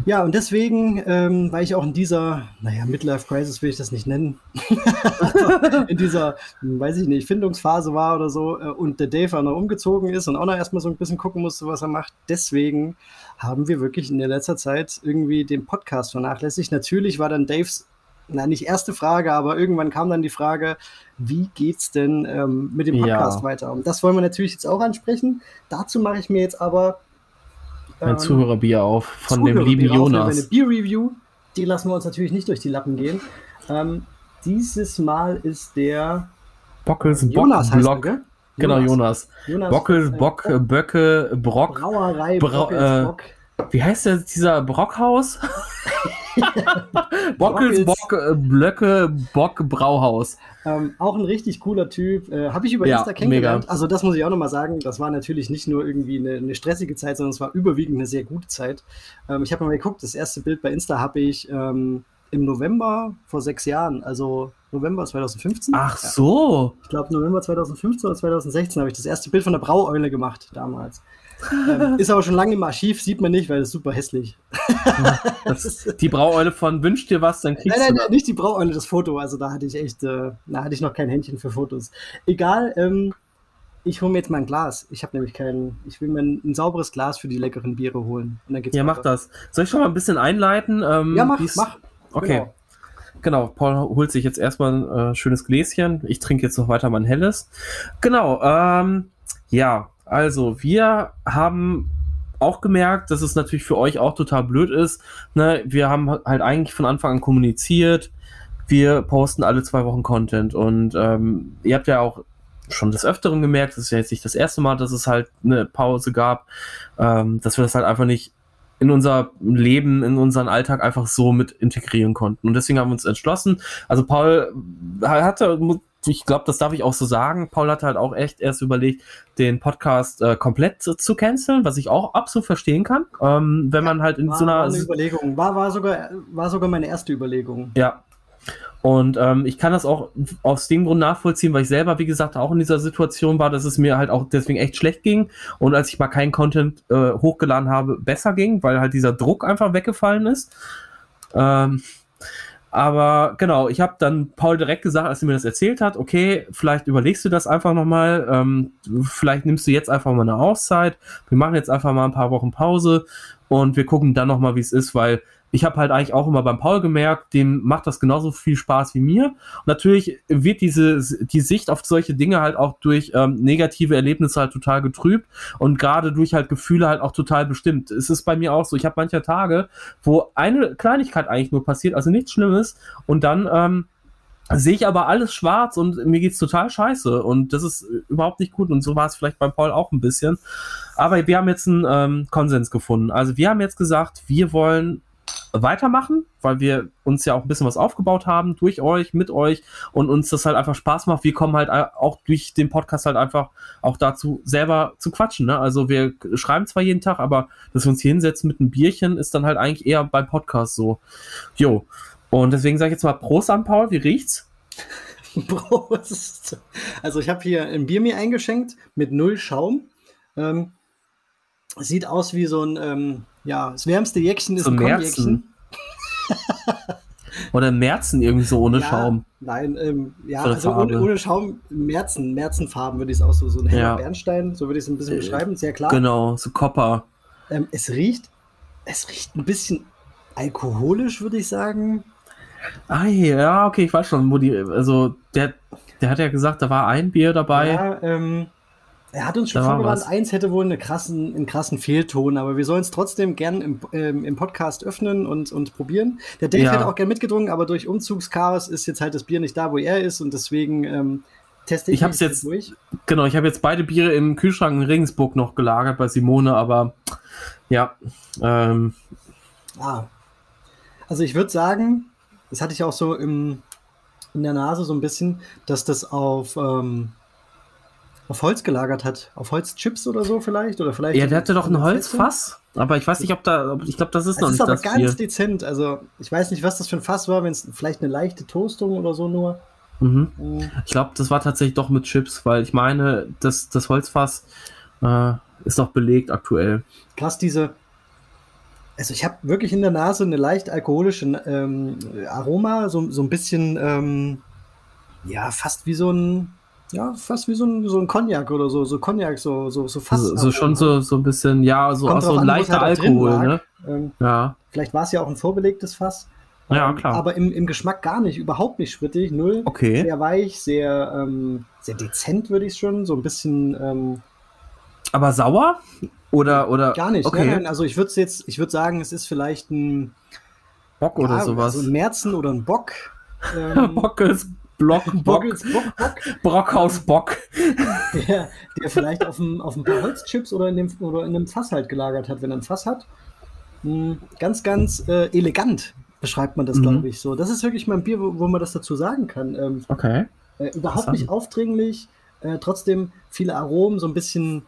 Ja, und deswegen, ähm, weil ich auch in dieser, naja, Midlife Crisis will ich das nicht nennen, in dieser, weiß ich nicht, Findungsphase war oder so äh, und der Dave auch noch umgezogen ist und auch noch erstmal so ein bisschen gucken musste, was er macht. Deswegen haben wir wirklich in der letzter Zeit irgendwie den Podcast vernachlässigt. Natürlich war dann Daves, na nicht erste Frage, aber irgendwann kam dann die Frage, wie geht's denn ähm, mit dem Podcast ja. weiter? Und das wollen wir natürlich jetzt auch ansprechen. Dazu mache ich mir jetzt aber ein Zuhörerbier auf von dem lieben Jonas. Eine Bier-Review, die lassen wir uns natürlich nicht durch die Lappen gehen. Ähm, dieses Mal ist der Bockels Jonas Bock Block. Er, genau, Jonas. Jonas. Bockels Bock, Böcke, Brock. Brauerei Bra äh, Bock. Wie heißt der, dieser Brockhaus? Bockels, Bock, äh, Blöcke, Bock, Brauhaus. Ähm, auch ein richtig cooler Typ. Äh, Habe ich über ja, Insta kennengelernt. Mega. Also das muss ich auch nochmal sagen. Das war natürlich nicht nur irgendwie eine, eine, stressige Zeit, sondern es war überwiegend eine sehr gute Zeit. Ähm, ich habe mal geguckt, das erste Bild bei Insta habe ich ähm, im November vor sechs Jahren, also November 2015. Ach so. Ja. Ich glaube November 2015 oder 2016 habe ich das erste Bild von der Braueule gemacht damals. Ähm, ist aber schon lange im Archiv, sieht man nicht, weil es super hässlich. das, die Braueule von Wünsch dir was, dann kriegst nein, nein, du. Nein, nicht die Braueule, das Foto. Also da hatte ich echt, äh, da hatte ich noch kein Händchen für Fotos. Egal, ähm, ich hole mir jetzt mal ein Glas. Ich habe nämlich kein, ich will mir ein, ein, sauberes Glas für die leckeren Biere holen. ja, weiter. mach das. Soll ich schon mal ein bisschen einleiten? Ähm, ja, mach, mach. Okay. Genau. Genau, Paul holt sich jetzt erstmal ein äh, schönes Gläschen. Ich trinke jetzt noch weiter mein helles. Genau, ähm, ja, also wir haben auch gemerkt, dass es natürlich für euch auch total blöd ist. Ne? Wir haben halt eigentlich von Anfang an kommuniziert, wir posten alle zwei Wochen Content und ähm, ihr habt ja auch schon des Öfteren gemerkt, das ist ja jetzt nicht das erste Mal, dass es halt eine Pause gab, ähm, dass wir das halt einfach nicht in unser Leben, in unseren Alltag einfach so mit integrieren konnten. Und deswegen haben wir uns entschlossen. Also Paul hatte, ich glaube, das darf ich auch so sagen, Paul hatte halt auch echt erst überlegt, den Podcast äh, komplett zu, zu canceln, was ich auch absolut verstehen kann. Ähm, wenn ja, man halt in war, so einer. War eine Überlegung. War, war, sogar, war sogar meine erste Überlegung. Ja, und ähm, ich kann das auch aus dem Grund nachvollziehen, weil ich selber, wie gesagt, auch in dieser Situation war, dass es mir halt auch deswegen echt schlecht ging. Und als ich mal keinen Content äh, hochgeladen habe, besser ging, weil halt dieser Druck einfach weggefallen ist. Ähm, aber genau, ich habe dann Paul direkt gesagt, als er mir das erzählt hat, okay, vielleicht überlegst du das einfach nochmal, ähm, vielleicht nimmst du jetzt einfach mal eine Auszeit, wir machen jetzt einfach mal ein paar Wochen Pause und wir gucken dann nochmal, wie es ist, weil ich habe halt eigentlich auch immer beim Paul gemerkt, dem macht das genauso viel Spaß wie mir. Und natürlich wird diese die Sicht auf solche Dinge halt auch durch ähm, negative Erlebnisse halt total getrübt und gerade durch halt Gefühle halt auch total bestimmt. Es ist bei mir auch so, ich habe manche Tage, wo eine Kleinigkeit eigentlich nur passiert, also nichts Schlimmes und dann ähm, sehe ich aber alles schwarz und mir geht's total scheiße und das ist überhaupt nicht gut und so war es vielleicht beim Paul auch ein bisschen. Aber wir haben jetzt einen ähm, Konsens gefunden. Also wir haben jetzt gesagt, wir wollen weitermachen, weil wir uns ja auch ein bisschen was aufgebaut haben durch euch, mit euch und uns das halt einfach Spaß macht. Wir kommen halt auch durch den Podcast halt einfach auch dazu, selber zu quatschen. Ne? Also wir schreiben zwar jeden Tag, aber dass wir uns hier hinsetzen mit einem Bierchen, ist dann halt eigentlich eher beim Podcast so. Jo. Und deswegen sage ich jetzt mal Prost an Paul, wie riecht's? Prost. Also ich habe hier ein Bier mir eingeschenkt mit null Schaum. Ähm, sieht aus wie so ein, ähm, ja, das wärmste Jäckchen ist so ein Konjäckchen. Oder Märzen irgendwie so ohne ja, Schaum. Nein, ähm, ja, also ohne, ohne, Schaum, Märzen, Märzenfarben würde ich es auch so, so ein heller ja. Bernstein, so würde ich es ein bisschen äh, beschreiben, sehr klar. Genau, so Copper. Ähm, es riecht, es riecht ein bisschen alkoholisch, würde ich sagen. Ah, ja, okay, ich weiß schon, wo die, also der, der hat ja gesagt, da war ein Bier dabei. Ja, ähm, er hat uns schon vorgewarnt, eins hätte wohl eine krassen, einen krassen Fehlton, aber wir sollen es trotzdem gern im, ähm, im Podcast öffnen und, und probieren. Der Dave ja. hätte auch gern mitgedrungen, aber durch Umzugschaos ist jetzt halt das Bier nicht da, wo er ist und deswegen ähm, teste ich, ich hab's jetzt durch. Genau, ich habe jetzt beide Biere im Kühlschrank in Regensburg noch gelagert bei Simone, aber ja. Ähm, ah. Also ich würde sagen, das hatte ich auch so im, in der Nase so ein bisschen, dass das auf ähm, auf Holz gelagert hat. Auf Holzchips oder so vielleicht? Oder vielleicht ja, der hatte doch ein Holzfass, aber ich weiß nicht, ob da, ich glaube, das ist es noch ist nicht aber das ganz Bier. dezent. Also ich weiß nicht, was das für ein Fass war, wenn es vielleicht eine leichte Toastung oder so nur. Mhm. Mhm. Ich glaube, das war tatsächlich doch mit Chips, weil ich meine, das, das Holzfass äh, ist doch belegt aktuell. Krass, diese. Also ich habe wirklich in der Nase eine leicht alkoholische ähm, Aroma, so, so ein bisschen, ähm, ja, fast wie so ein ja, fast wie so ein, so ein Cognac oder so, so Cognac, so, so, so fast. So, so schon so, so ein bisschen, ja, so, auch so ein leichter halt Alkohol, ne? Ähm, ja. Vielleicht war es ja auch ein vorbelegtes Fass. Ja, ähm, klar. Aber im, im Geschmack gar nicht, überhaupt nicht schrittig, null. Okay. Sehr weich, sehr, ähm, sehr dezent, würde ich schon, so ein bisschen. Ähm, aber sauer? Oder, oder? Gar nicht, okay. Nein, also ich würde jetzt, ich würde sagen, es ist vielleicht ein Bock oder ja, sowas. Also ein Märzen oder ein Bock. Ähm, Bock ist Block, Bock, Bock, Bock. Brockhaus Bock. Der, der vielleicht auf ein, auf ein paar Holzchips oder in, dem, oder in einem Fass halt gelagert hat, wenn er ein Fass hat. Hm, ganz, ganz äh, elegant beschreibt man das, mhm. glaube ich, so. Das ist wirklich mal ein Bier, wo, wo man das dazu sagen kann. Ähm, okay. Äh, überhaupt nicht aufdringlich, äh, trotzdem viele Aromen, so ein bisschen,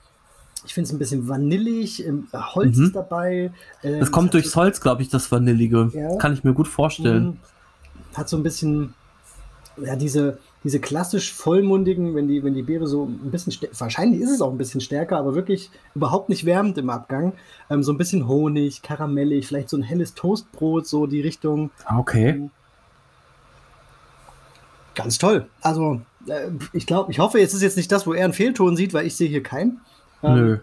ich finde es ein bisschen vanillig, ähm, Holz mhm. ist dabei. Ähm, das kommt durchs Holz, glaube ich, das Vanillige. Ja. Kann ich mir gut vorstellen. Mhm. Hat so ein bisschen ja, diese, diese klassisch vollmundigen, wenn die, wenn die Beere so ein bisschen, wahrscheinlich ist es auch ein bisschen stärker, aber wirklich überhaupt nicht wärmend im Abgang. Ähm, so ein bisschen Honig, karamellig, vielleicht so ein helles Toastbrot, so die Richtung. Okay. Ähm, ganz toll. Also, äh, ich glaube, ich hoffe, jetzt ist jetzt nicht das, wo er einen Fehlton sieht, weil ich sehe hier keinen. Ähm, Nö.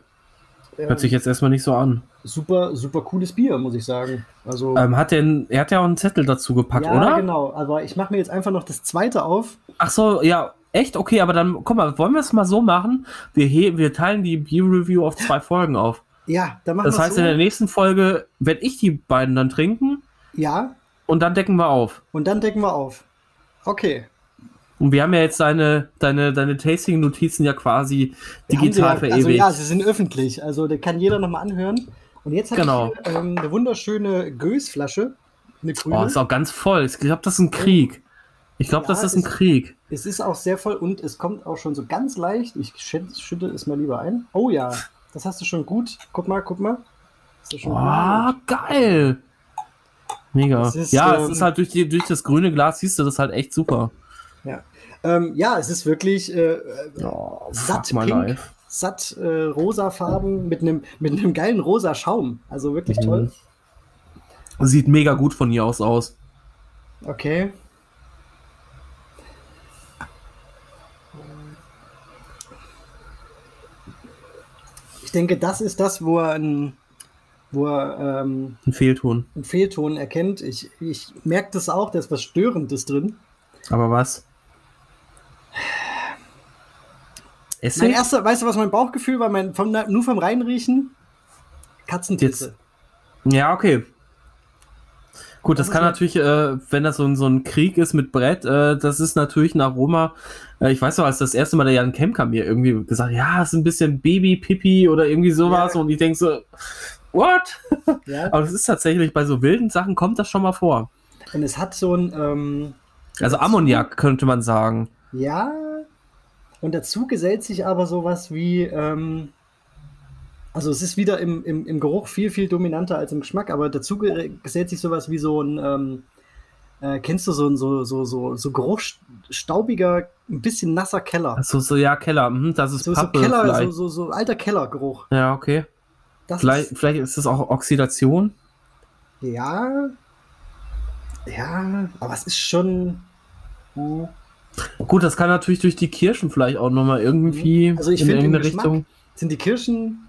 Hört sich jetzt erstmal nicht so an. Super, super cooles Bier, muss ich sagen. Also, ähm, hat denn, er hat ja auch einen Zettel dazu gepackt, ja, oder? Ja, genau. Aber ich mache mir jetzt einfach noch das zweite auf. Ach so, ja, echt? Okay, aber dann, guck mal, wollen wir es mal so machen? Wir, wir teilen die Bier-Review auf zwei Folgen auf. Ja, dann machen wir Das heißt, so. in der nächsten Folge werde ich die beiden dann trinken. Ja. Und dann decken wir auf. Und dann decken wir auf. Okay. Und wir haben ja jetzt deine, deine, deine Tasting-Notizen ja quasi digital ja, verewigt. Also ja, sie sind öffentlich. Also da kann jeder nochmal anhören. Und jetzt habe genau. ich hier, ähm, eine wunderschöne Gößflasche. Eine grüne. Oh, ist auch ganz voll. Ich glaube, das ist ein Krieg. Ich glaube, ja, das ist ein Krieg. Es ist auch sehr voll und es kommt auch schon so ganz leicht. Ich schütte es mal lieber ein. Oh ja, das hast du schon gut. Guck mal, guck mal. oh, geil. Mega. Ist, ja, ähm, es ist halt durch, die, durch das grüne Glas, siehst du das halt echt super. Ja, ähm, ja es ist wirklich äh, oh, satt pink, satt äh, rosa Farben mit einem mit einem geilen rosa Schaum. Also wirklich mhm. toll. Sieht mega gut von hier aus aus. Okay. Ich denke, das ist das, wo er ein wo er ähm, ein Fehlton. Ein Fehlton erkennt. Ich, ich merke das auch, da ist was Störendes drin. Aber was? Essig? Mein erster, weißt du, was mein Bauchgefühl war? Mein, vom, nur vom Reinriechen? Katzentitze. Ja, okay. Gut, das, das kann natürlich, äh, wenn das so ein, so ein Krieg ist mit Brett, äh, das ist natürlich ein Aroma. Äh, ich weiß noch, als das erste Mal der Jan Kemper mir irgendwie gesagt ja, es ist ein bisschen Baby-Pipi oder irgendwie sowas. Ja. Und ich denke so, what? Ja. Aber das ist tatsächlich, bei so wilden Sachen kommt das schon mal vor. Und es hat so ein. Ähm, also Ammoniak könnte man sagen. Ja. Und dazu gesellt sich aber sowas wie. Ähm, also es ist wieder im, im, im Geruch viel, viel dominanter als im Geschmack, aber dazu gesellt sich sowas wie so ein. Ähm, äh, kennst du so ein so, so, so, so geruchstaubiger, ein bisschen nasser Keller? So, so ja, Keller. Hm, das ist so, Pappe so Keller, so, so, so alter Kellergeruch. Ja, okay. vielleicht, ist, vielleicht ist das auch Oxidation. Ja. Ja, aber es ist schon. Uh, Gut, das kann natürlich durch die Kirschen vielleicht auch nochmal irgendwie also ich in irgendeine Richtung. Sind die Kirschen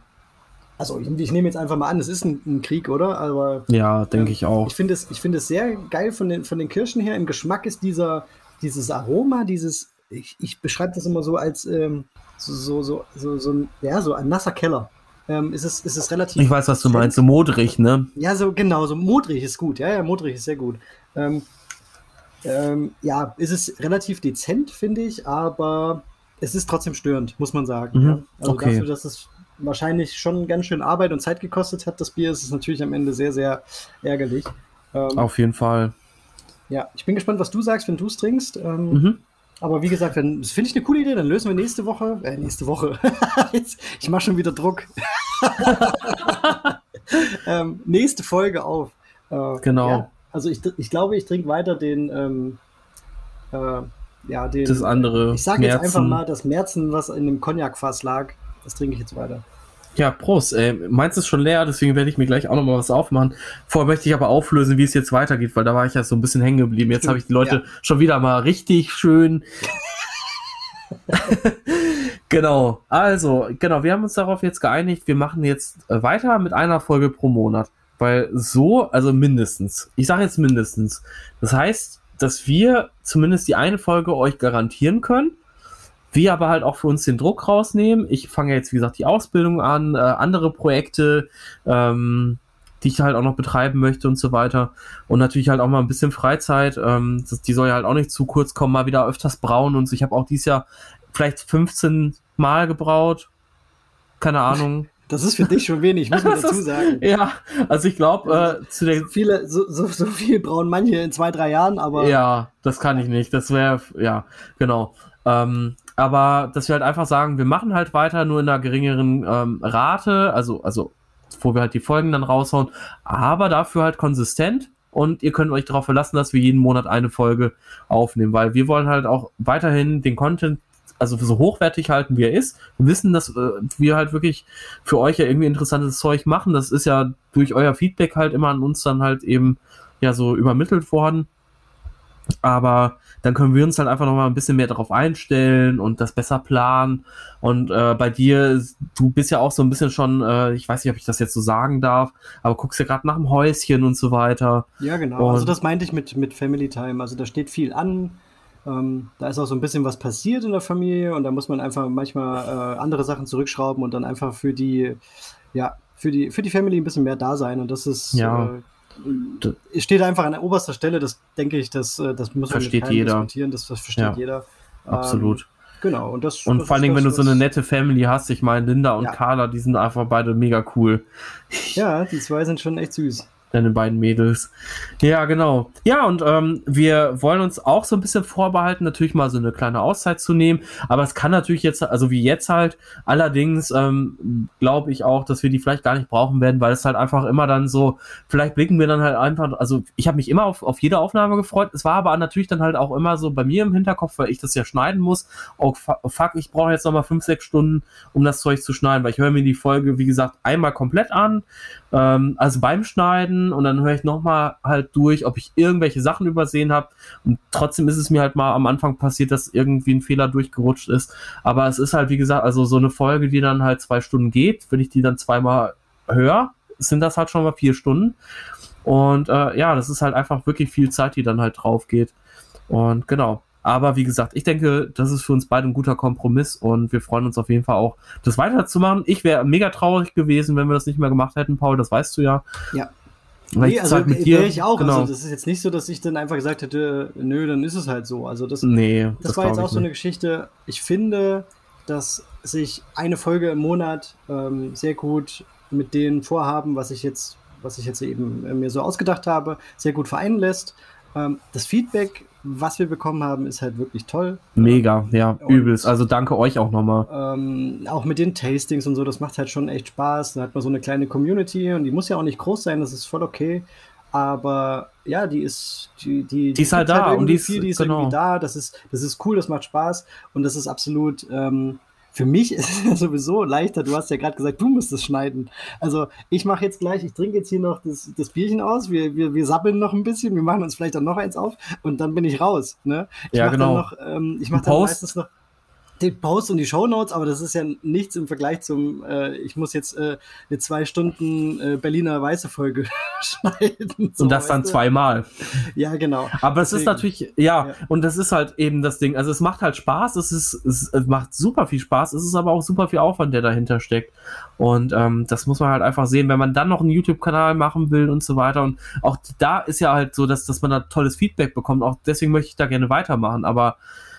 also ich, ich, nehme jetzt einfach mal an, es ist ein, ein Krieg, oder? Aber ja, denke ich auch. Ich finde es, ich es sehr geil von den, von den Kirschen her. Im Geschmack ist dieser, dieses Aroma, dieses, ich, ich beschreibe das immer so als ähm, so, so, so, so, ein, ja, so ein nasser Keller. Ähm, ist, es, ist es relativ. Ich weiß, was du meinst, so modrig, ne? Ja, so genau, so modrig ist gut. Ja, ja, modrig ist sehr gut. Ähm, ähm, ja, ist es relativ dezent, finde ich, aber es ist trotzdem störend, muss man sagen. Mhm. Ja? Also okay. dafür, dass es wahrscheinlich schon ganz schön Arbeit und Zeit gekostet hat, das Bier, ist es natürlich am Ende sehr, sehr ärgerlich. Ähm, Auf jeden Fall. Ja, ich bin gespannt, was du sagst, wenn du es trinkst. Ähm, mhm. Aber wie gesagt, wenn, das finde ich eine coole Idee, dann lösen wir nächste Woche, äh, nächste Woche, Jetzt, ich mache schon wieder Druck. ähm, nächste Folge auf. Äh, genau. Ja, also ich, ich glaube, ich trinke weiter den, ähm, äh, ja, den. Das andere. Ich sage jetzt einfach mal das Märzen, was in dem Cognac-Fass lag. Das trinke ich jetzt weiter. Ja, Prost. Äh, meins ist schon leer, deswegen werde ich mir gleich auch noch mal was aufmachen. Vorher möchte ich aber auflösen, wie es jetzt weitergeht, weil da war ich ja so ein bisschen hängen geblieben. Jetzt habe ich die Leute ja. schon wieder mal richtig schön. genau. Also, genau, wir haben uns darauf jetzt geeinigt, wir machen jetzt weiter mit einer Folge pro Monat. Weil so, also mindestens. Ich sage jetzt mindestens. Das heißt, dass wir zumindest die eine Folge euch garantieren können wir aber halt auch für uns den Druck rausnehmen. Ich fange jetzt, wie gesagt, die Ausbildung an, äh, andere Projekte, ähm, die ich halt auch noch betreiben möchte und so weiter. Und natürlich halt auch mal ein bisschen Freizeit. Ähm, das, die soll ja halt auch nicht zu kurz kommen, mal wieder öfters brauen und so. Ich habe auch dieses Jahr vielleicht 15 Mal gebraut. Keine Ahnung. Das ist für dich schon wenig, muss man dazu sagen. ja, also ich glaube, äh, zu den. Viele, so, so, so viel brauen manche in zwei, drei Jahren, aber. Ja, das kann ich nicht. Das wäre, ja, genau. Ähm, aber dass wir halt einfach sagen, wir machen halt weiter nur in einer geringeren ähm, Rate, also, also wo wir halt die Folgen dann raushauen, aber dafür halt konsistent und ihr könnt euch darauf verlassen, dass wir jeden Monat eine Folge aufnehmen, weil wir wollen halt auch weiterhin den Content also so hochwertig halten, wie er ist. Wir wissen, dass äh, wir halt wirklich für euch ja irgendwie interessantes Zeug machen. Das ist ja durch euer Feedback halt immer an uns dann halt eben ja so übermittelt worden. Aber dann können wir uns halt einfach noch mal ein bisschen mehr darauf einstellen und das besser planen. Und äh, bei dir, du bist ja auch so ein bisschen schon, äh, ich weiß nicht, ob ich das jetzt so sagen darf, aber guckst ja gerade nach dem Häuschen und so weiter. Ja, genau. Also und also das meinte ich mit, mit Family Time. Also da steht viel an. Ähm, da ist auch so ein bisschen was passiert in der Familie und da muss man einfach manchmal äh, andere Sachen zurückschrauben und dann einfach für die, ja, für die, für die Family ein bisschen mehr da sein. Und das ist ja. Äh, es steht einfach an oberster Stelle, das denke ich, das, äh, das muss man versteht jeder. diskutieren, das, das versteht ja, jeder. Absolut. Ähm, genau. Und, das, und das vor allen Dingen, wenn du so eine nette Family hast, ich meine, Linda und ja. Carla, die sind einfach beide mega cool. Ja, die zwei sind schon echt süß deine beiden Mädels. Ja, genau. Ja, und ähm, wir wollen uns auch so ein bisschen vorbehalten, natürlich mal so eine kleine Auszeit zu nehmen. Aber es kann natürlich jetzt, also wie jetzt halt, allerdings ähm, glaube ich auch, dass wir die vielleicht gar nicht brauchen werden, weil es halt einfach immer dann so, vielleicht blicken wir dann halt einfach, also ich habe mich immer auf, auf jede Aufnahme gefreut. Es war aber natürlich dann halt auch immer so bei mir im Hinterkopf, weil ich das ja schneiden muss. Oh fuck, ich brauche jetzt nochmal fünf, sechs Stunden, um das Zeug zu schneiden, weil ich höre mir die Folge, wie gesagt, einmal komplett an ähm, also beim Schneiden und dann höre ich nochmal halt durch, ob ich irgendwelche Sachen übersehen habe. Und trotzdem ist es mir halt mal am Anfang passiert, dass irgendwie ein Fehler durchgerutscht ist. Aber es ist halt, wie gesagt, also so eine Folge, die dann halt zwei Stunden geht, wenn ich die dann zweimal höre, sind das halt schon mal vier Stunden. Und äh, ja, das ist halt einfach wirklich viel Zeit, die dann halt drauf geht. Und genau. Aber wie gesagt, ich denke, das ist für uns beide ein guter Kompromiss und wir freuen uns auf jeden Fall auch, das weiterzumachen. Ich wäre mega traurig gewesen, wenn wir das nicht mehr gemacht hätten, Paul, das weißt du ja. Ja. nee, also wäre ich auch. Genau. Also das ist jetzt nicht so, dass ich dann einfach gesagt hätte, nö, dann ist es halt so. Also das, nee, das, das war jetzt auch so eine Geschichte. Ich finde, dass sich eine Folge im Monat ähm, sehr gut mit den Vorhaben, was ich jetzt, was ich jetzt eben äh, mir so ausgedacht habe, sehr gut vereinen lässt. Ähm, das Feedback, was wir bekommen haben, ist halt wirklich toll. Mega, ja, und, übelst. Also danke euch auch nochmal. Ähm, auch mit den Tastings und so, das macht halt schon echt Spaß. Da hat man so eine kleine Community und die muss ja auch nicht groß sein, das ist voll okay. Aber ja, die ist, die, die, die ist halt da halt und die ist, viel, die ist genau. irgendwie da. Das ist, das ist cool, das macht Spaß und das ist absolut, ähm, für mich ist es sowieso leichter. Du hast ja gerade gesagt, du musst es schneiden. Also ich mache jetzt gleich, ich trinke jetzt hier noch das, das Bierchen aus, wir, wir, wir sabbeln noch ein bisschen, wir machen uns vielleicht auch noch eins auf und dann bin ich raus. Ne? Ich ja, genau. Noch, ähm, ich mache dann meistens noch den Post und die Shownotes, aber das ist ja nichts im Vergleich zum, äh, ich muss jetzt äh, eine zwei Stunden äh, Berliner Weiße Folge schneiden. So, und das dann zweimal. Ja, genau. Aber es ist natürlich, ja, ja, und das ist halt eben das Ding. Also es macht halt Spaß, es ist, es, es macht super viel Spaß, es ist aber auch super viel Aufwand, der dahinter steckt. Und ähm, das muss man halt einfach sehen, wenn man dann noch einen YouTube-Kanal machen will und so weiter. Und auch da ist ja halt so, dass, dass man da tolles Feedback bekommt. Auch deswegen möchte ich da gerne weitermachen. Aber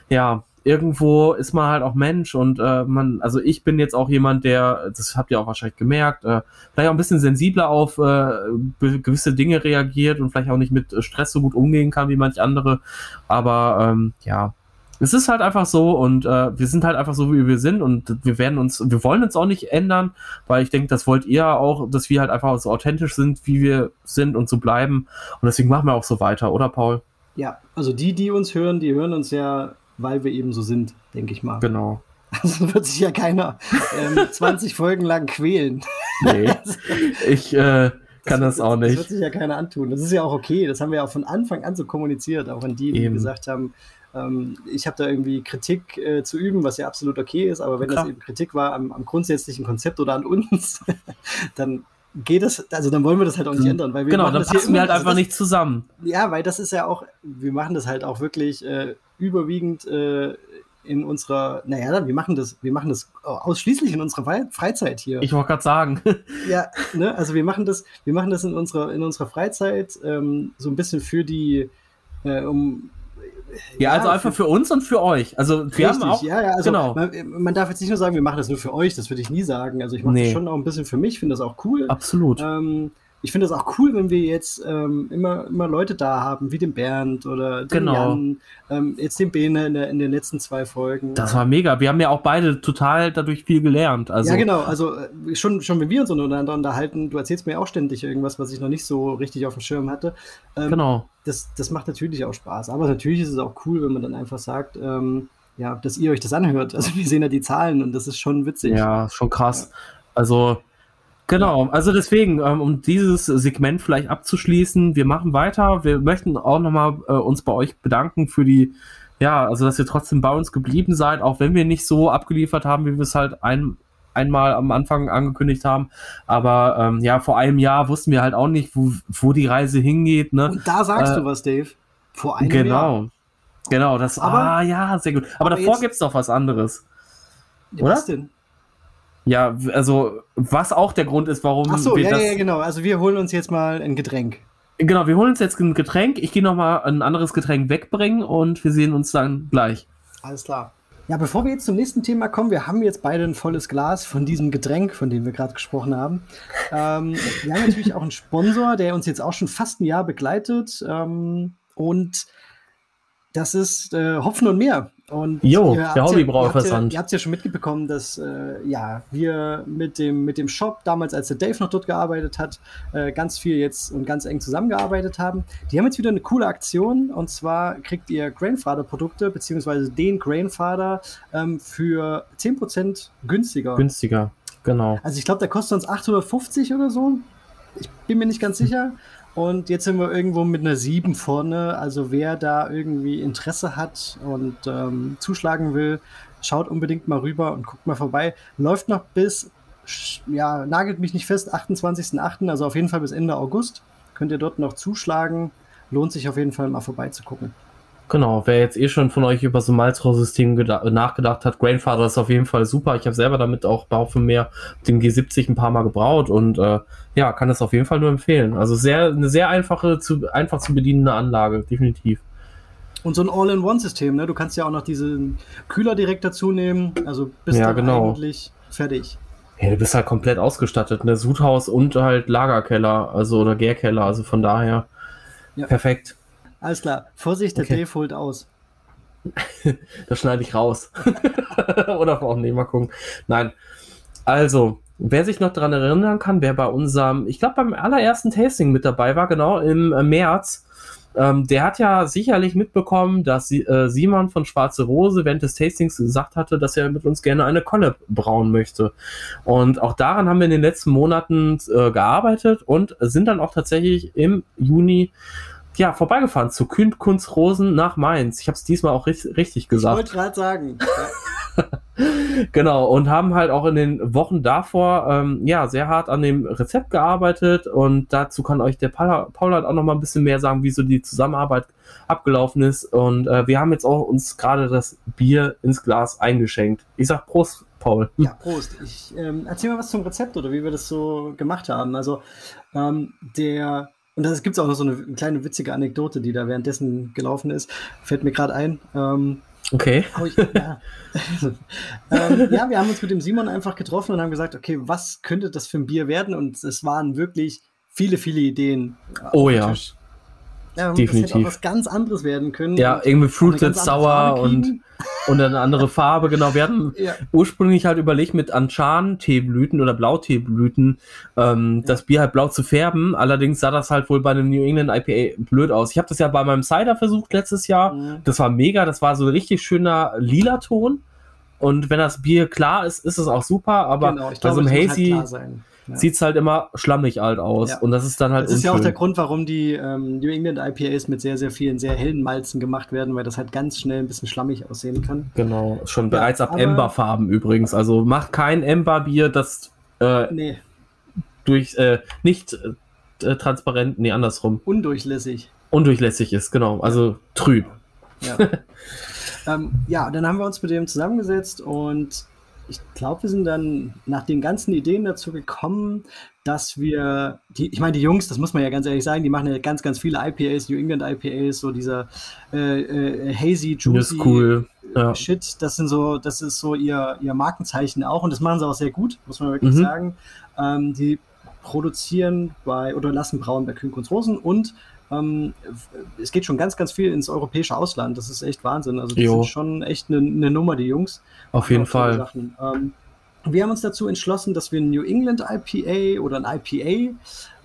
ja, irgendwo ist man halt auch Mensch und äh, man, also ich bin jetzt auch jemand, der, das habt ihr auch wahrscheinlich gemerkt, äh, vielleicht auch ein bisschen sensibler auf äh, gewisse Dinge reagiert und vielleicht auch nicht mit Stress so gut umgehen kann wie manch andere. Aber ähm, ja, es ist halt einfach so und äh, wir sind halt einfach so, wie wir sind und wir werden uns, wir wollen uns auch nicht ändern, weil ich denke, das wollt ihr auch, dass wir halt einfach so authentisch sind, wie wir sind und so bleiben und deswegen machen wir auch so weiter, oder Paul? Ja, also die, die uns hören, die hören uns ja weil wir eben so sind, denke ich mal. Genau. Also wird sich ja keiner ähm, 20 Folgen lang quälen. Nee, ich äh, kann das, das, auch nicht. Das wird sich ja keiner antun. Das ist ja auch okay. Das haben wir ja auch von Anfang an so kommuniziert, auch an die, die eben. gesagt haben, ähm, ich habe da irgendwie Kritik äh, zu üben, was ja absolut okay ist, aber wenn Klar. das eben Kritik war am, am grundsätzlichen Konzept oder an uns, dann geht es, also dann wollen wir das halt auch nicht ändern, weil wir genau, dann passen wir halt also einfach das, nicht zusammen. Ja, weil das ist ja auch, wir machen das halt auch wirklich äh, überwiegend äh, in unserer, naja, wir machen das, wir machen das ausschließlich in unserer Freizeit hier. Ich wollte gerade sagen. ja, ne, also wir machen das, wir machen das in unserer, in unserer Freizeit ähm, so ein bisschen für die, äh, um ja, also einfach für, für, uns und für euch. Also wir richtig, haben auch, ja, ja, also genau. Man, man, darf jetzt nicht nur sagen, wir machen das nur für euch, das würde ich nie sagen. Also ich mache nee. das schon auch ein bisschen für mich, finde das auch cool. Absolut. Ähm, ich finde es auch cool, wenn wir jetzt ähm, immer, immer Leute da haben, wie den Bernd oder den genau. Jan, ähm, jetzt den Bene in, der, in den letzten zwei Folgen. Das war mega. Wir haben ja auch beide total dadurch viel gelernt. Also, ja, genau. Also äh, schon, schon wenn wir uns untereinander unterhalten, du erzählst mir auch ständig irgendwas, was ich noch nicht so richtig auf dem Schirm hatte. Ähm, genau. Das, das macht natürlich auch Spaß. Aber natürlich ist es auch cool, wenn man dann einfach sagt, ähm, ja, dass ihr euch das anhört. Also wir sehen ja die Zahlen und das ist schon witzig. Ja, schon krass. Ja. Also Genau, also deswegen, ähm, um dieses Segment vielleicht abzuschließen, wir machen weiter. Wir möchten auch nochmal äh, uns bei euch bedanken für die, ja, also dass ihr trotzdem bei uns geblieben seid, auch wenn wir nicht so abgeliefert haben, wie wir es halt ein, einmal am Anfang angekündigt haben. Aber ähm, ja, vor einem Jahr wussten wir halt auch nicht, wo, wo die Reise hingeht. Ne? Und da sagst äh, du was, Dave. Vor einem genau. Jahr. Genau. Genau, das, aber, ah ja, sehr gut. Aber, aber davor gibt es doch was anderes. Oder? Was denn? Ja, also was auch der Grund ist, warum Ach so, wir ja, das. Ja, genau. Also wir holen uns jetzt mal ein Getränk. Genau, wir holen uns jetzt ein Getränk. Ich gehe noch mal ein anderes Getränk wegbringen und wir sehen uns dann gleich. Alles klar. Ja, bevor wir jetzt zum nächsten Thema kommen, wir haben jetzt beide ein volles Glas von diesem Getränk, von dem wir gerade gesprochen haben. Ähm, wir haben natürlich auch einen Sponsor, der uns jetzt auch schon fast ein Jahr begleitet. Ähm, und das ist äh, Hopfen und Meer. Und jo, der Hobbybrauerversand. Ja, ihr habt es ja schon mitbekommen, dass äh, ja, wir mit dem, mit dem Shop, damals als der Dave noch dort gearbeitet hat, äh, ganz viel jetzt und ganz eng zusammengearbeitet haben. Die haben jetzt wieder eine coole Aktion und zwar kriegt ihr Grainfather-Produkte, beziehungsweise den Grainfather ähm, für 10% günstiger. Günstiger, genau. Also ich glaube, der kostet uns 850 oder so. Ich bin mir nicht ganz sicher. Und jetzt sind wir irgendwo mit einer 7 vorne. Also wer da irgendwie Interesse hat und ähm, zuschlagen will, schaut unbedingt mal rüber und guckt mal vorbei. Läuft noch bis, ja, nagelt mich nicht fest, 28.08., also auf jeden Fall bis Ende August. Könnt ihr dort noch zuschlagen. Lohnt sich auf jeden Fall mal vorbeizugucken. Genau, wer jetzt eh schon von euch über so Malzrohr-System nachgedacht hat, Grainfather ist auf jeden Fall super. Ich habe selber damit auch Baufen mehr den G70 ein paar Mal gebraut und äh, ja, kann das auf jeden Fall nur empfehlen. Also sehr, eine sehr einfache, zu, einfach zu bedienende Anlage, definitiv. Und so ein All-in-One-System, ne? Du kannst ja auch noch diesen Kühler direkt dazu nehmen. Also bist ja, dann genau. eigentlich fertig. Ja, du bist halt komplett ausgestattet, ne? Sudhaus und halt Lagerkeller, also oder Gärkeller, also von daher ja. perfekt. Alles klar. Vorsicht, der okay. Dave holt aus. das schneide ich raus. oder auch nee, mal gucken. Nein. Also, wer sich noch daran erinnern kann, wer bei unserem, ich glaube beim allerersten Tasting mit dabei war, genau im äh, März, ähm, der hat ja sicherlich mitbekommen, dass äh, Simon von Schwarze Rose während des Tastings gesagt hatte, dass er mit uns gerne eine Collab brauen möchte. Und auch daran haben wir in den letzten Monaten äh, gearbeitet und sind dann auch tatsächlich im Juni ja, vorbeigefahren zu Kühnkunst-Rosen nach Mainz. Ich habe es diesmal auch richtig, richtig gesagt. Ich wollte gerade sagen. genau, und haben halt auch in den Wochen davor ähm, ja sehr hart an dem Rezept gearbeitet und dazu kann euch der Paul, Paul halt auch noch mal ein bisschen mehr sagen, wie so die Zusammenarbeit abgelaufen ist und äh, wir haben jetzt auch uns gerade das Bier ins Glas eingeschenkt. Ich sag Prost, Paul. Ja, Prost. Ich ähm, erzähl mal was zum Rezept oder wie wir das so gemacht haben. Also ähm, der und es gibt auch noch so eine kleine witzige Anekdote, die da währenddessen gelaufen ist. Fällt mir gerade ein. Ähm, okay. Ich, ja. ähm, ja, wir haben uns mit dem Simon einfach getroffen und haben gesagt, okay, was könnte das für ein Bier werden? Und es waren wirklich viele, viele Ideen. Oh ja. Tisch. Ja, Definitiv. Das hätte auch was ganz anderes werden können. Ja, irgendwie Fruited Sour und, und eine andere Farbe, genau. Wir hatten ja. ursprünglich halt überlegt, mit Anchan-Teeblüten oder Blauteeblüten ähm, ja. das Bier halt blau zu färben. Allerdings sah das halt wohl bei einem New England IPA blöd aus. Ich habe das ja bei meinem Cider versucht letztes Jahr. Mhm. Das war mega. Das war so ein richtig schöner lila Ton. Und wenn das Bier klar ist, ist es auch super. Aber genau, bei so einem halt Hazy. Halt ja. sieht es halt immer schlammig alt aus. Ja. Und das ist dann halt. Das ist unschön. ja auch der Grund, warum die ähm, New England IPAs mit sehr, sehr vielen sehr hellen Malzen gemacht werden, weil das halt ganz schnell ein bisschen schlammig aussehen kann. Genau, schon bereits ab Emberfarben übrigens. Also macht kein Emberbier, das äh, nee. durch äh, nicht äh, transparent, nee, andersrum. Undurchlässig. Undurchlässig ist, genau. Also trüb. Ja. ähm, ja, dann haben wir uns mit dem zusammengesetzt und ich glaube, wir sind dann nach den ganzen Ideen dazu gekommen, dass wir, die, ich meine, die Jungs, das muss man ja ganz ehrlich sagen, die machen ja ganz, ganz viele IPAs, New England IPAs, so dieser äh, äh, hazy, juicy cool. ja. Shit, das sind so, das ist so ihr, ihr Markenzeichen auch und das machen sie auch sehr gut, muss man wirklich mhm. sagen. Ähm, die produzieren bei oder lassen brauen bei Kühnkunst Rosen und ähm, es geht schon ganz, ganz viel ins europäische Ausland. Das ist echt Wahnsinn. Also die jo. sind schon echt eine ne Nummer, die Jungs. Auf jeden Fall. Wir haben uns dazu entschlossen, dass wir ein New England IPA oder ein IPA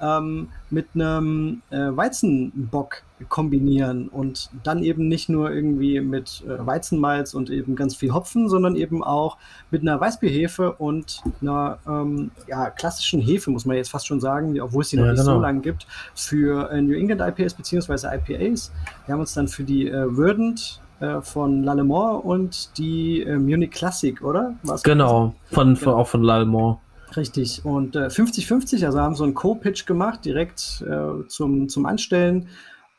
ähm, mit einem äh, Weizenbock kombinieren und dann eben nicht nur irgendwie mit äh, Weizenmalz und eben ganz viel Hopfen, sondern eben auch mit einer Weißbierhefe und einer ähm, ja, klassischen Hefe, muss man jetzt fast schon sagen, obwohl es die noch ja, nicht genau. so lange gibt, für äh, New England IPAs bzw. IPAs. Wir haben uns dann für die äh, Verdant äh, von Lallemore und die äh, Munich Classic, oder? War's genau, von, von, auch von Lallemore. Richtig. Und 50-50, äh, also haben so einen Co-Pitch gemacht, direkt äh, zum, zum Anstellen.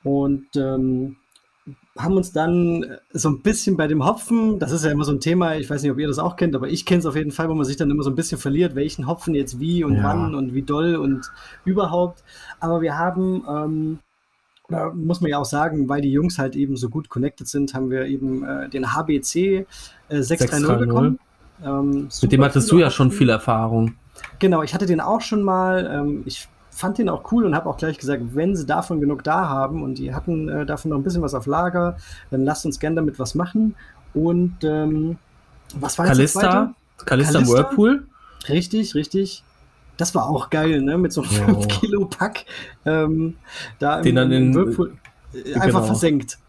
Und ähm, haben uns dann so ein bisschen bei dem Hopfen, das ist ja immer so ein Thema, ich weiß nicht, ob ihr das auch kennt, aber ich kenne es auf jeden Fall, wo man sich dann immer so ein bisschen verliert, welchen Hopfen jetzt wie und ja. wann und wie doll und überhaupt. Aber wir haben ähm, da muss man ja auch sagen, weil die Jungs halt eben so gut connected sind, haben wir eben äh, den HBC äh, 630 bekommen. Ähm, Mit dem hattest du ja schon viel Erfahrung. Genau, ich hatte den auch schon mal. Ähm, ich fand den auch cool und habe auch gleich gesagt, wenn sie davon genug da haben und die hatten äh, davon noch ein bisschen was auf Lager, dann lasst uns gerne damit was machen. Und ähm, was war jetzt Kalista, Kalista, Kalista Whirlpool? Richtig, richtig. Das war auch geil, ne? Mit so einem oh. 5 Kilo Pack. Ähm, da Den dann in, Whirlpool, äh, einfach genau. versenkt.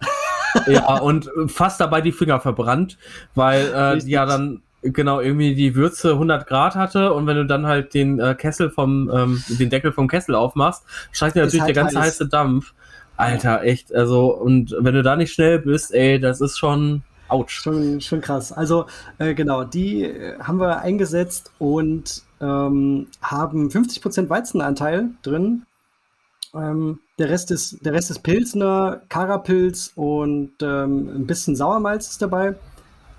Ja, und fast dabei die Finger verbrannt, weil äh, ja dann genau irgendwie die Würze 100 Grad hatte und wenn du dann halt den äh, Kessel vom ähm, den Deckel vom Kessel aufmachst, steigt natürlich halt der ganze heiß. heiße Dampf. Alter, echt, also und wenn du da nicht schnell bist, ey, das ist schon ouch. Schon, schon krass. Also äh, genau, die äh, haben wir eingesetzt und ähm, haben 50% Weizenanteil drin. Ähm, der, Rest ist, der Rest ist Pilsner, Karapilz und ähm, ein bisschen Sauermalz ist dabei.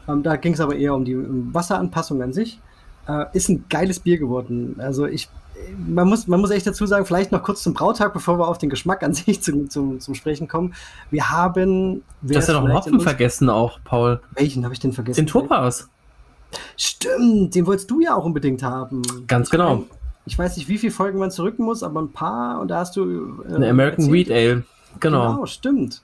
Ähm, da ging es aber eher um die Wasseranpassung an sich. Äh, ist ein geiles Bier geworden. Also ich, man muss, man muss echt dazu sagen, vielleicht noch kurz zum Brautag, bevor wir auf den Geschmack an sich zum, zum, zum Sprechen kommen. Wir haben. Du hast ja noch einen Hopfen vergessen auch, Paul. Welchen habe ich denn vergessen? Den Topaz. Stimmt, den wolltest du ja auch unbedingt haben. Ganz genau. Ich weiß nicht, wie viele Folgen man zurücken muss, aber ein paar und da hast du. Äh, Eine American Wheat Ale. Genau. Genau, stimmt.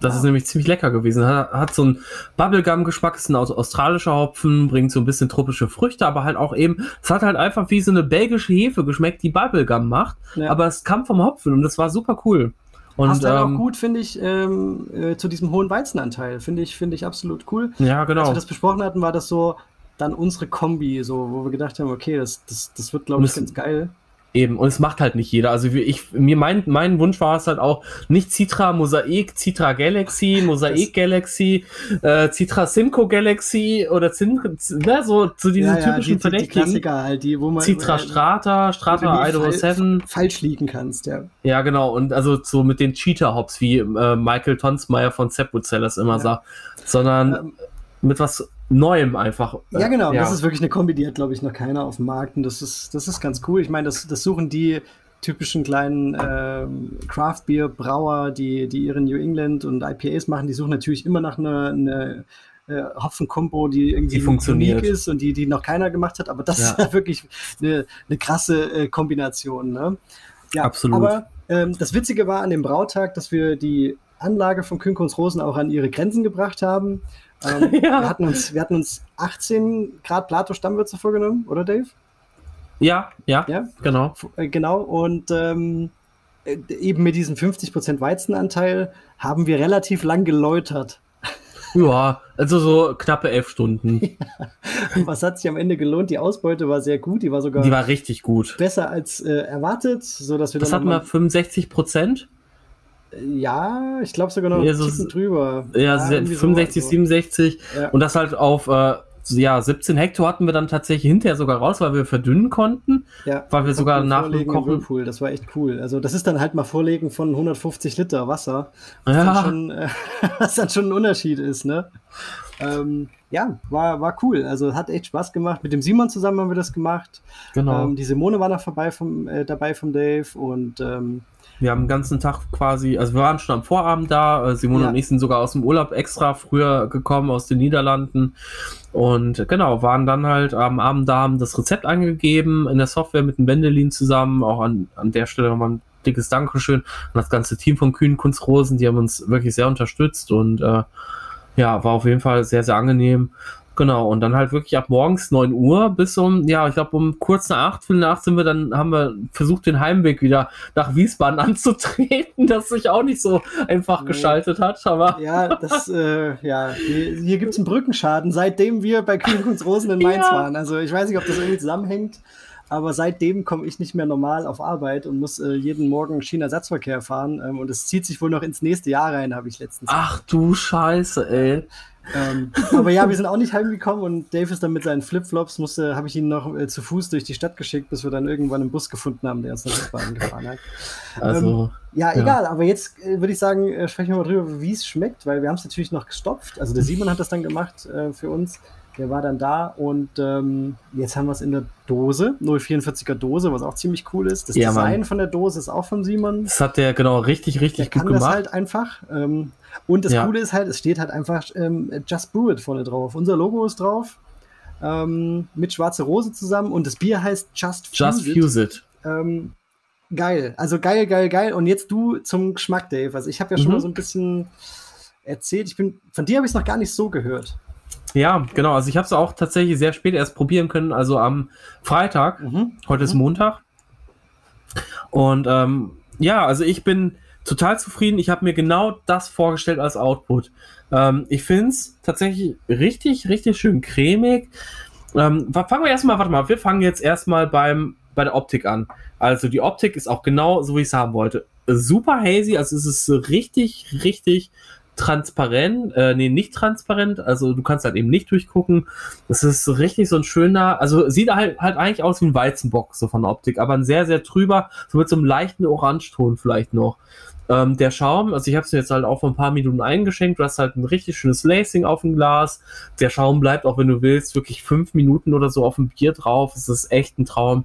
Das ist nämlich ziemlich lecker gewesen. Hat, hat so einen Bubblegum-Geschmack, ist ein australischer Hopfen, bringt so ein bisschen tropische Früchte, aber halt auch eben, es hat halt einfach wie so eine belgische Hefe geschmeckt, die Bubblegum macht, ja. aber es kam vom Hopfen und das war super cool. Und, Passt halt ähm, auch gut, finde ich, ähm, äh, zu diesem hohen Weizenanteil. Finde ich, finde ich absolut cool. Ja, genau. Als wir das besprochen hatten, war das so dann unsere Kombi, so, wo wir gedacht haben, okay, das, das, das wird, glaube ich, ganz geil. Eben, und es macht halt nicht jeder. Also ich, mir mein, mein Wunsch war es halt auch nicht Citra Mosaik, Citra Galaxy, Mosaik Galaxy, äh, Citra Simco Galaxy oder Zin, ne, so zu diesen ja, typischen ja, die, Verdächtigen. Die Klassiker halt, die, wo man Citra Strata, Strata Idaho 7. Falsch liegen kannst, ja. Ja, genau. Und also so mit den Cheater-Hops, wie äh, Michael Tonsmeyer von Sepp das immer ja. sagt. Sondern ähm, mit was Neuem einfach. Ja, genau. Ja. Das ist wirklich eine Kombi, die hat, glaube ich, noch keiner auf dem Markt. Und das ist, das ist ganz cool. Ich meine, das, das suchen die typischen kleinen ähm, Craft Beer Brauer, die, die ihre New England und IPAs machen, die suchen natürlich immer nach einer eine, äh, Hopfen-Kombo, die irgendwie die funktioniert ist und die, die noch keiner gemacht hat. Aber das ja. ist ja wirklich eine, eine krasse äh, Kombination. Ne? Ja, absolut. Aber ähm, das Witzige war an dem Brautag, dass wir die Anlage von Künkons Rosen auch an ihre Grenzen gebracht haben. Ähm, ja. wir, hatten uns, wir hatten uns 18 Grad Plato Stammwürze vorgenommen, oder Dave? Ja, ja, ja? genau. Äh, genau, und ähm, äh, eben mit diesem 50% Weizenanteil haben wir relativ lang geläutert. Ja, also so knappe elf Stunden. Ja. Was hat sich am Ende gelohnt? Die Ausbeute war sehr gut, die war sogar. Die war richtig gut. Besser als äh, erwartet, so dass wir das hatten wir 65 Prozent. Ja, ich glaube sogar noch ja, so, drüber. Ja, ja 65, so. 67 ja. und das halt auf äh, ja, 17 Hektar hatten wir dann tatsächlich hinterher sogar raus, weil wir verdünnen konnten. Ja, weil wir sogar nach dem Kochen. Whirlpool, das war echt cool. Also, das ist dann halt mal Vorlegen von 150 Liter Wasser. Was, ja. dann, schon, äh, was dann schon ein Unterschied ist, ne? Ähm, ja, war, war cool. Also hat echt Spaß gemacht. Mit dem Simon zusammen haben wir das gemacht. Genau. Ähm, die Simone war noch vorbei vom, äh, dabei vom Dave und ähm, wir haben den ganzen Tag quasi, also wir waren schon am Vorabend da. Äh, Simone ja. und ich sind sogar aus dem Urlaub extra früher gekommen aus den Niederlanden. Und genau, waren dann halt am Abend da, haben das Rezept angegeben in der Software mit dem Wendelin zusammen. Auch an, an der Stelle nochmal ein dickes Dankeschön an das ganze Team von Kühn Kunstrosen. Die haben uns wirklich sehr unterstützt und äh, ja, war auf jeden Fall sehr, sehr angenehm. Genau, und dann halt wirklich ab morgens 9 Uhr bis um, ja, ich glaube um kurz nach 8, Viertel nach sind wir dann, haben wir versucht, den Heimweg wieder nach Wiesbaden anzutreten, das sich auch nicht so einfach nee. geschaltet hat, aber. Ja, das, äh, ja, hier, hier gibt es einen Brückenschaden, seitdem wir bei Kühlkunst Rosen in Mainz ja. waren. Also ich weiß nicht, ob das irgendwie zusammenhängt. Aber seitdem komme ich nicht mehr normal auf Arbeit und muss äh, jeden Morgen China-Ersatzverkehr fahren. Ähm, und es zieht sich wohl noch ins nächste Jahr rein, habe ich letztens. Ach du Scheiße, ey. ähm, aber ja, wir sind auch nicht heimgekommen und Dave ist dann mit seinen Flipflops, musste, habe ich ihn noch äh, zu Fuß durch die Stadt geschickt, bis wir dann irgendwann einen Bus gefunden haben, der uns nach Wiesbaden gefahren hat. Also, ähm, ja, ja, egal, aber jetzt äh, würde ich sagen, äh, sprechen wir mal drüber, wie es schmeckt, weil wir haben es natürlich noch gestopft. Also der Simon hat das dann gemacht äh, für uns. Der war dann da und ähm, jetzt haben wir es in der Dose, 044er Dose, was auch ziemlich cool ist. Das ja, Design Mann. von der Dose ist auch von Simon. Das hat der genau richtig, richtig der gut kann gemacht. Das halt einfach. Ähm, und das ja. Coole ist halt, es steht halt einfach ähm, Just Brew It vorne drauf. Unser Logo ist drauf. Ähm, mit Schwarze Rose zusammen und das Bier heißt Just Fuse Just It. Fuse it. Ähm, geil. Also geil, geil, geil. Und jetzt du zum Geschmack, Dave. Also ich habe ja schon mhm. mal so ein bisschen erzählt. Ich bin, von dir habe ich es noch gar nicht so gehört. Ja, genau. Also ich habe es auch tatsächlich sehr spät erst probieren können, also am Freitag. Mhm. Heute ist mhm. Montag. Und ähm, ja, also ich bin total zufrieden. Ich habe mir genau das vorgestellt als Output. Ähm, ich finde es tatsächlich richtig, richtig schön cremig. Ähm, fangen wir erstmal, warte mal, wir fangen jetzt erstmal beim bei der Optik an. Also die Optik ist auch genau so, wie ich es haben wollte. Super hazy, also es ist richtig, richtig transparent, äh, nee, nicht transparent, also du kannst halt eben nicht durchgucken. Das ist richtig so ein schöner, also sieht halt, halt eigentlich aus wie ein Weizenbock, so von der Optik, aber ein sehr, sehr trüber, so mit so einem leichten Orangeton vielleicht noch. Ähm, der Schaum, also ich habe es jetzt halt auch vor ein paar Minuten eingeschenkt, du hast halt ein richtig schönes Lacing auf dem Glas. Der Schaum bleibt auch, wenn du willst, wirklich fünf Minuten oder so auf dem Bier drauf. Es ist echt ein Traum.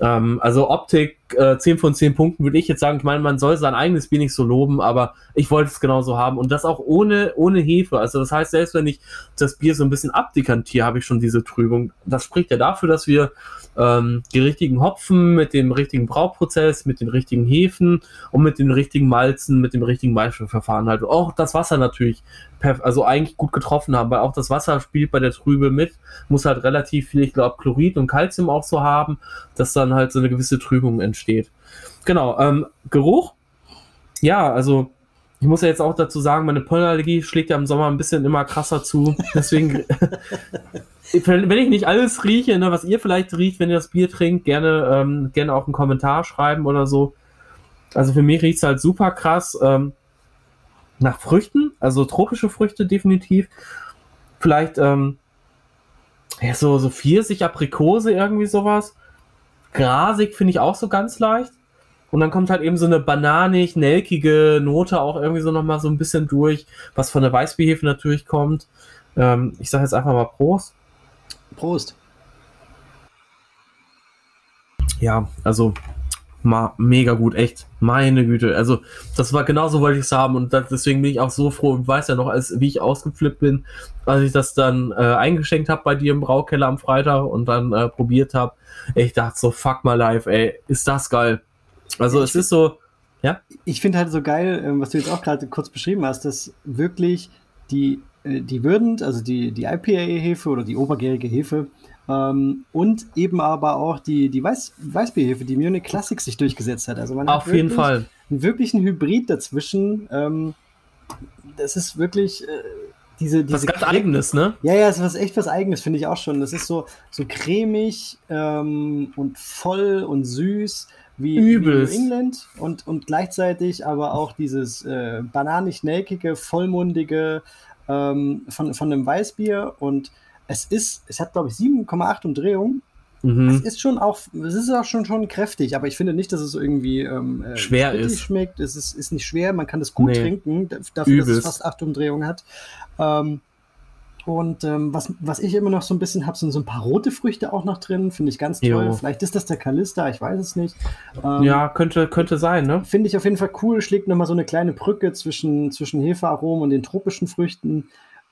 Ähm, also Optik äh, 10 von 10 Punkten würde ich jetzt sagen. Ich meine, man soll sein eigenes Bier nicht so loben, aber ich wollte es genauso haben. Und das auch ohne, ohne Hefe. Also das heißt, selbst wenn ich das Bier so ein bisschen abdekantiere, habe ich schon diese Trübung. Das spricht ja dafür, dass wir ähm, die richtigen Hopfen mit dem richtigen Brauprozess, mit den richtigen Hefen und mit den richtigen Malzen, mit dem richtigen Maischverfahren halt. Auch das Wasser natürlich, also eigentlich gut getroffen haben, weil auch das Wasser spielt bei der Trübe mit, muss halt relativ viel, ich glaube, Chlorid und Calcium auch so haben, dass dann halt so eine gewisse Trübung entsteht. Genau, ähm, Geruch. Ja, also ich muss ja jetzt auch dazu sagen, meine Pollenallergie schlägt ja im Sommer ein bisschen immer krasser zu. Deswegen, wenn ich nicht alles rieche, ne, was ihr vielleicht riecht, wenn ihr das Bier trinkt, gerne, ähm, gerne auch einen Kommentar schreiben oder so. Also für mich riecht es halt super krass ähm, nach Früchten, also tropische Früchte definitiv. Vielleicht ähm, ja, so, so Pfirsich, Aprikose, irgendwie sowas. Grasig finde ich auch so ganz leicht. Und dann kommt halt eben so eine bananig, nelkige Note auch irgendwie so nochmal so ein bisschen durch, was von der Weißbierhefe natürlich kommt. Ähm, ich sage jetzt einfach mal Prost. Prost. Ja, also ma mega gut, echt. Meine Güte. Also, das war genauso wollte ich es haben und das, deswegen bin ich auch so froh und weiß ja noch, als wie ich ausgeflippt bin, als ich das dann äh, eingeschenkt habe bei dir im Braukeller am Freitag und dann äh, probiert habe. Ich dachte so, fuck my life, ey, ist das geil. Also es ist so, ja. Ich finde halt so geil, ähm, was du jetzt auch gerade kurz beschrieben hast, dass wirklich die, die Würdend, also die, die IPA-Hefe oder die obergärige Hefe ähm, und eben aber auch die, die Weiß, Weißbierhefe, die Munich Classic sich durchgesetzt hat. Also man Auf hat jeden Fall. Einen wirklichen Hybrid dazwischen. Ähm, das ist wirklich. Äh, diese, diese was ganz Eigenes, ne? Ja, ja, es ist echt was Eigenes, finde ich auch schon. Das ist so, so cremig ähm, und voll und süß wie, Übelst. wie New England und, und gleichzeitig aber auch dieses äh, bananig-nelkige, vollmundige ähm, von, von einem Weißbier und es ist, es hat glaube ich 7,8 Umdrehungen. Mhm. Es ist schon auch, es ist auch schon, schon kräftig, aber ich finde nicht, dass es irgendwie ähm, äh, schwer ist. schmeckt. Es ist, ist nicht schwer, man kann es gut nee. trinken, dafür, Übelst. dass es fast 8 Umdrehungen hat. Ähm, und ähm, was, was ich immer noch so ein bisschen habe, sind so ein paar rote Früchte auch noch drin. Finde ich ganz toll. Jo. Vielleicht ist das der Kalista, ich weiß es nicht. Ähm, ja, könnte, könnte sein, ne? Finde ich auf jeden Fall cool. Schlägt nochmal so eine kleine Brücke zwischen, zwischen Hefearomen und den tropischen Früchten.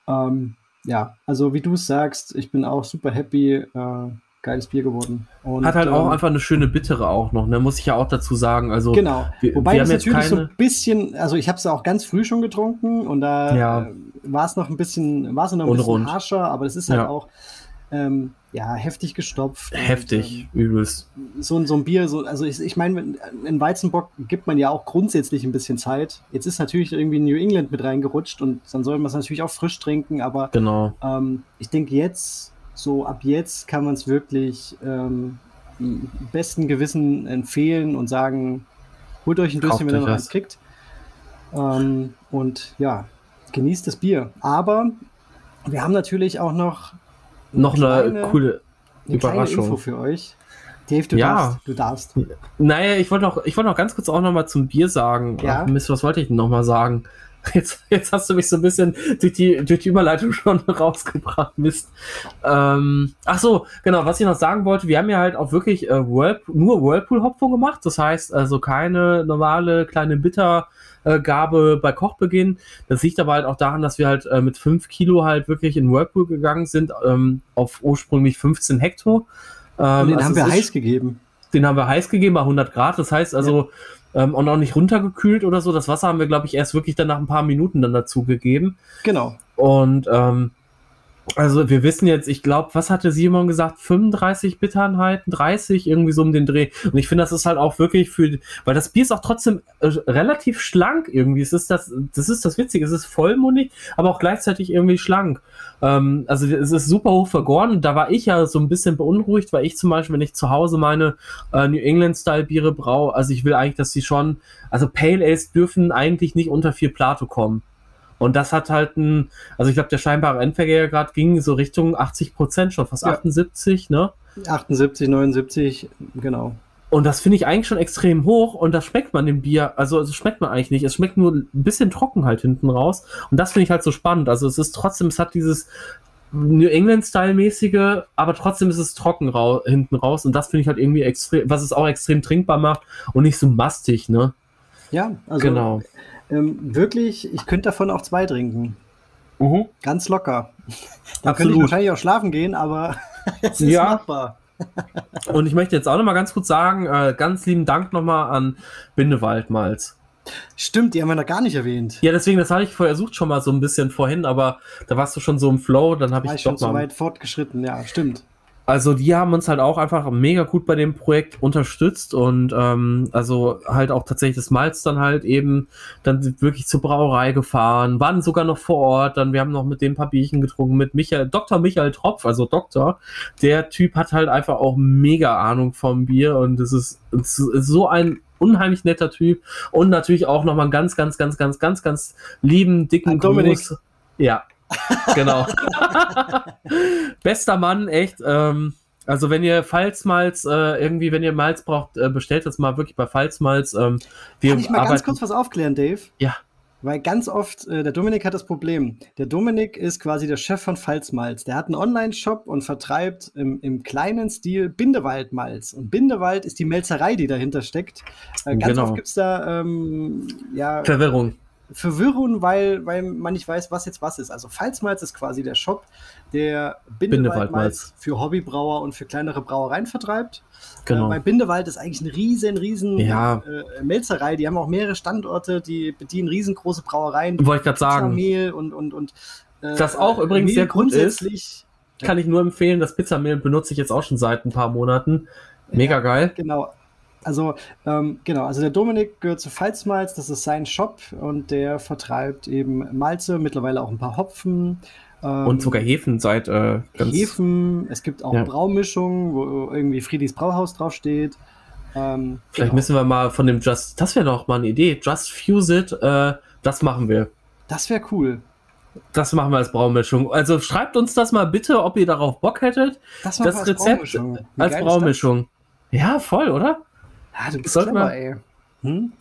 Ähm, ja, also wie du es sagst, ich bin auch super happy. Äh, geiles Bier geworden. Und, Hat halt ähm, auch einfach eine schöne bittere auch noch, ne? muss ich ja auch dazu sagen. Also, genau. Wir, Wobei wir das natürlich keine... so ein bisschen, also ich habe es auch ganz früh schon getrunken und da ja. äh, war es noch ein bisschen, war es noch ein Unrund. bisschen harscher, aber es ist halt ja. auch ähm, ja, heftig gestopft. Heftig, und, ähm, übelst. So, so ein Bier, so, also ich, ich meine, in Weizenbock gibt man ja auch grundsätzlich ein bisschen Zeit. Jetzt ist natürlich irgendwie New England mit reingerutscht und dann soll man es natürlich auch frisch trinken, aber genau. ähm, ich denke jetzt so ab jetzt kann man es wirklich ähm, besten Gewissen empfehlen und sagen, holt euch ein Döschen, wenn ihr noch eins kriegt. Ähm, und ja, genießt das Bier. Aber wir haben natürlich auch noch noch eine, kleine, coole eine Überraschung Info für euch. Dave, du ja. darfst. Du darfst. Naja, ich wollte noch, ich wollte noch ganz kurz auch noch mal zum Bier sagen. Ja. Ach, Mist, was wollte ich denn noch mal sagen? Jetzt, jetzt hast du mich so ein bisschen durch die, durch die Überleitung schon rausgebracht, Mist. Ähm, ach so, genau, was ich noch sagen wollte, wir haben ja halt auch wirklich äh, Whirlpool, nur Whirlpool-Hopfung gemacht. Das heißt also keine normale kleine Bittergabe bei Kochbeginn. Das liegt aber halt auch daran, dass wir halt äh, mit 5 Kilo halt wirklich in Whirlpool gegangen sind, ähm, auf ursprünglich 15 Hektar. Ähm, den also haben wir heiß gegeben. Den haben wir heiß gegeben bei 100 Grad. Das heißt also, ja ähm, und auch nicht runtergekühlt oder so. Das Wasser haben wir, glaube ich, erst wirklich dann nach ein paar Minuten dann dazu gegeben. Genau. Und ähm, also wir wissen jetzt, ich glaube, was hatte Simon gesagt? 35 Bittereinheiten, 30, irgendwie so um den Dreh. Und ich finde, das ist halt auch wirklich für, weil das Bier ist auch trotzdem äh, relativ schlank irgendwie. Es ist das, das ist das Witzige, es ist vollmundig, aber auch gleichzeitig irgendwie schlank. Ähm, also es ist super hoch vergoren. Da war ich ja so ein bisschen beunruhigt, weil ich zum Beispiel, wenn ich zu Hause meine äh, New England-Style-Biere brauche, also ich will eigentlich, dass sie schon, also Pale Ales dürfen eigentlich nicht unter vier Plato kommen. Und das hat halt ein, also ich glaube, der scheinbare Endverkehrgrad ging so Richtung 80 Prozent schon, fast ja. 78, ne? 78, 79, genau. Und das finde ich eigentlich schon extrem hoch und das schmeckt man dem Bier, also es schmeckt man eigentlich nicht. Es schmeckt nur ein bisschen trocken halt hinten raus. Und das finde ich halt so spannend. Also es ist trotzdem, es hat dieses New England-Style-mäßige, aber trotzdem ist es trocken rau hinten raus und das finde ich halt irgendwie extrem, was es auch extrem trinkbar macht und nicht so mastig, ne? Ja, also Genau. ähm, wirklich, ich könnte davon auch zwei trinken. Mhm. Ganz locker. Da könnte ich wahrscheinlich auch schlafen gehen, aber es ist Ja. machbar. Und ich möchte jetzt auch nochmal ganz kurz sagen, äh, ganz lieben Dank nochmal an Bindewaldmalz. Stimmt, die haben wir noch gar nicht erwähnt. Ja, deswegen, das hatte ich versucht schon mal so ein bisschen vorhin, aber da warst du schon so im Flow, dann habe ich ich schon doch so mal. weit fortgeschritten, ja, stimmt. Also die haben uns halt auch einfach mega gut bei dem Projekt unterstützt und ähm, also halt auch tatsächlich das Malz dann halt eben dann wirklich zur Brauerei gefahren, waren sogar noch vor Ort, dann wir haben noch mit dem paar Bierchen getrunken mit Michael, Dr. Michael Tropf, also Doktor, der Typ hat halt einfach auch mega Ahnung vom Bier und es ist, es ist so ein unheimlich netter Typ und natürlich auch nochmal einen ganz, ganz, ganz, ganz, ganz, ganz lieben, dicken Dominik. Gruß. Ja, genau. Bester Mann, echt. Ähm, also wenn ihr Pfalzmalz, äh, irgendwie, wenn ihr Malz braucht, äh, bestellt das mal wirklich bei Pfalzmalz. Ähm, wir Kann ich mal ganz arbeiten- kurz was aufklären, Dave? Ja. Weil ganz oft, äh, der Dominik hat das Problem. Der Dominik ist quasi der Chef von Pfalzmalz. Der hat einen Online-Shop und vertreibt im, im kleinen Stil Bindewaldmalz. Und Bindewald ist die Melzerei, die dahinter steckt. Äh, ganz Genau. oft gibt es da ähm, ja, Verwirrung. Verwirrung, weil, weil man nicht weiß, was jetzt was ist. Also Pfalzmalz ist quasi der Shop, der Bindewaldmalz. Für Hobbybrauer und für kleinere Brauereien vertreibt. Genau. Äh, bei Bindewald ist eigentlich eine riesen, riesen Ja. äh, Melzerei. Die haben auch mehrere Standorte, die bedienen riesengroße Brauereien. Wollte ich gerade sagen. Mehl und, und, und äh, Das auch übrigens Mehl sehr gut ist. grundsätzlich. Kann ich nur empfehlen. Das Pizzamehl benutze ich jetzt auch schon seit ein paar Monaten. Mega geil. Genau. Also, ähm, genau, also der Dominik gehört zu Pfalzmalz, das ist sein Shop und der vertreibt eben Malze, mittlerweile auch ein paar Hopfen. ähm, Und sogar Hefen seit äh, ganz. Hefen, es gibt auch Ja. Braumischungen, wo irgendwie Friedis Brauhaus draufsteht. Ähm, Vielleicht genau. müssen wir mal von dem Just, das wäre doch mal eine Idee. Just Fuse It, äh, das machen wir. Das wäre cool. Das machen wir als Braumischung. Also schreibt uns das mal bitte, ob ihr darauf Bock hättet. Das, Das als Rezept Braumischung. Als Braumischung. Ja, voll, oder? Ja, du bist Sollten clever, wir- ey. Hm?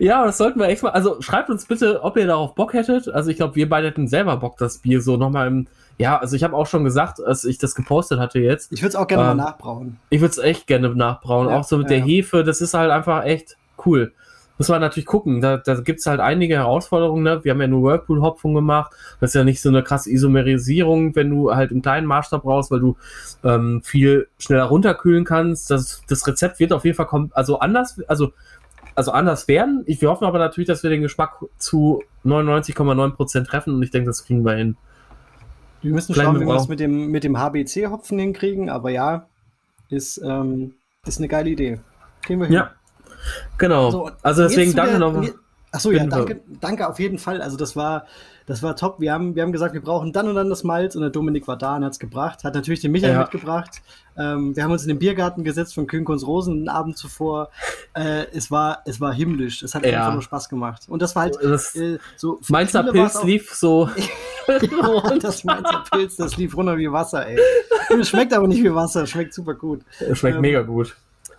Ja, das sollten wir echt mal. Also schreibt uns bitte, ob ihr darauf Bock hättet. Also ich glaube, wir beide hätten selber Bock, das Bier so nochmal im. Ja, also ich habe auch schon gesagt, als ich das gepostet hatte jetzt. Ich würde es auch gerne Ähm, mal nachbrauen. Ich würde es echt gerne nachbrauen. Ja, auch so mit ja, der ja. Hefe, das ist halt einfach echt cool. Muss man natürlich gucken. Da, da gibt es halt einige Herausforderungen. Ne? Wir haben ja nur Whirlpool-Hopfung gemacht. Das ist ja nicht so eine krasse Isomerisierung, wenn du halt im kleinen Maßstab brauchst, weil du ähm, viel schneller runterkühlen kannst. Das, das Rezept wird auf jeden Fall kommen, also anders, also, also anders werden. Ich, wir hoffen aber natürlich, dass wir den Geschmack zu 99,9% treffen und ich denke, das kriegen wir hin. Wir müssen Vielleicht schauen, wie wir das mit dem, mit dem HBC-Hopfen hinkriegen, aber ja, ist, ähm, ist eine geile Idee. Kriegen wir hin. Ja, genau. So, also deswegen danke nochmal. Achso, ja, danke, danke auf jeden Fall. Also das war, das war top. Wir haben, wir haben gesagt, wir brauchen dann und dann das Malz und der Dominik war da und hat es gebracht. Hat natürlich den Michael Ja. mitgebracht. Ähm, wir haben uns in den Biergarten gesetzt von Kühnkunst Rosen den Abend zuvor. Äh, es, war, es war himmlisch. Es hat Ja. einfach nur Spaß gemacht. Und das war halt Das äh, so. Mainzer Pilz lief so. Ja, das Mainzer Pilz, das lief runter wie Wasser, ey. Es schmeckt aber nicht wie Wasser, schmeckt super gut. Schmeckt Ähm, mega gut.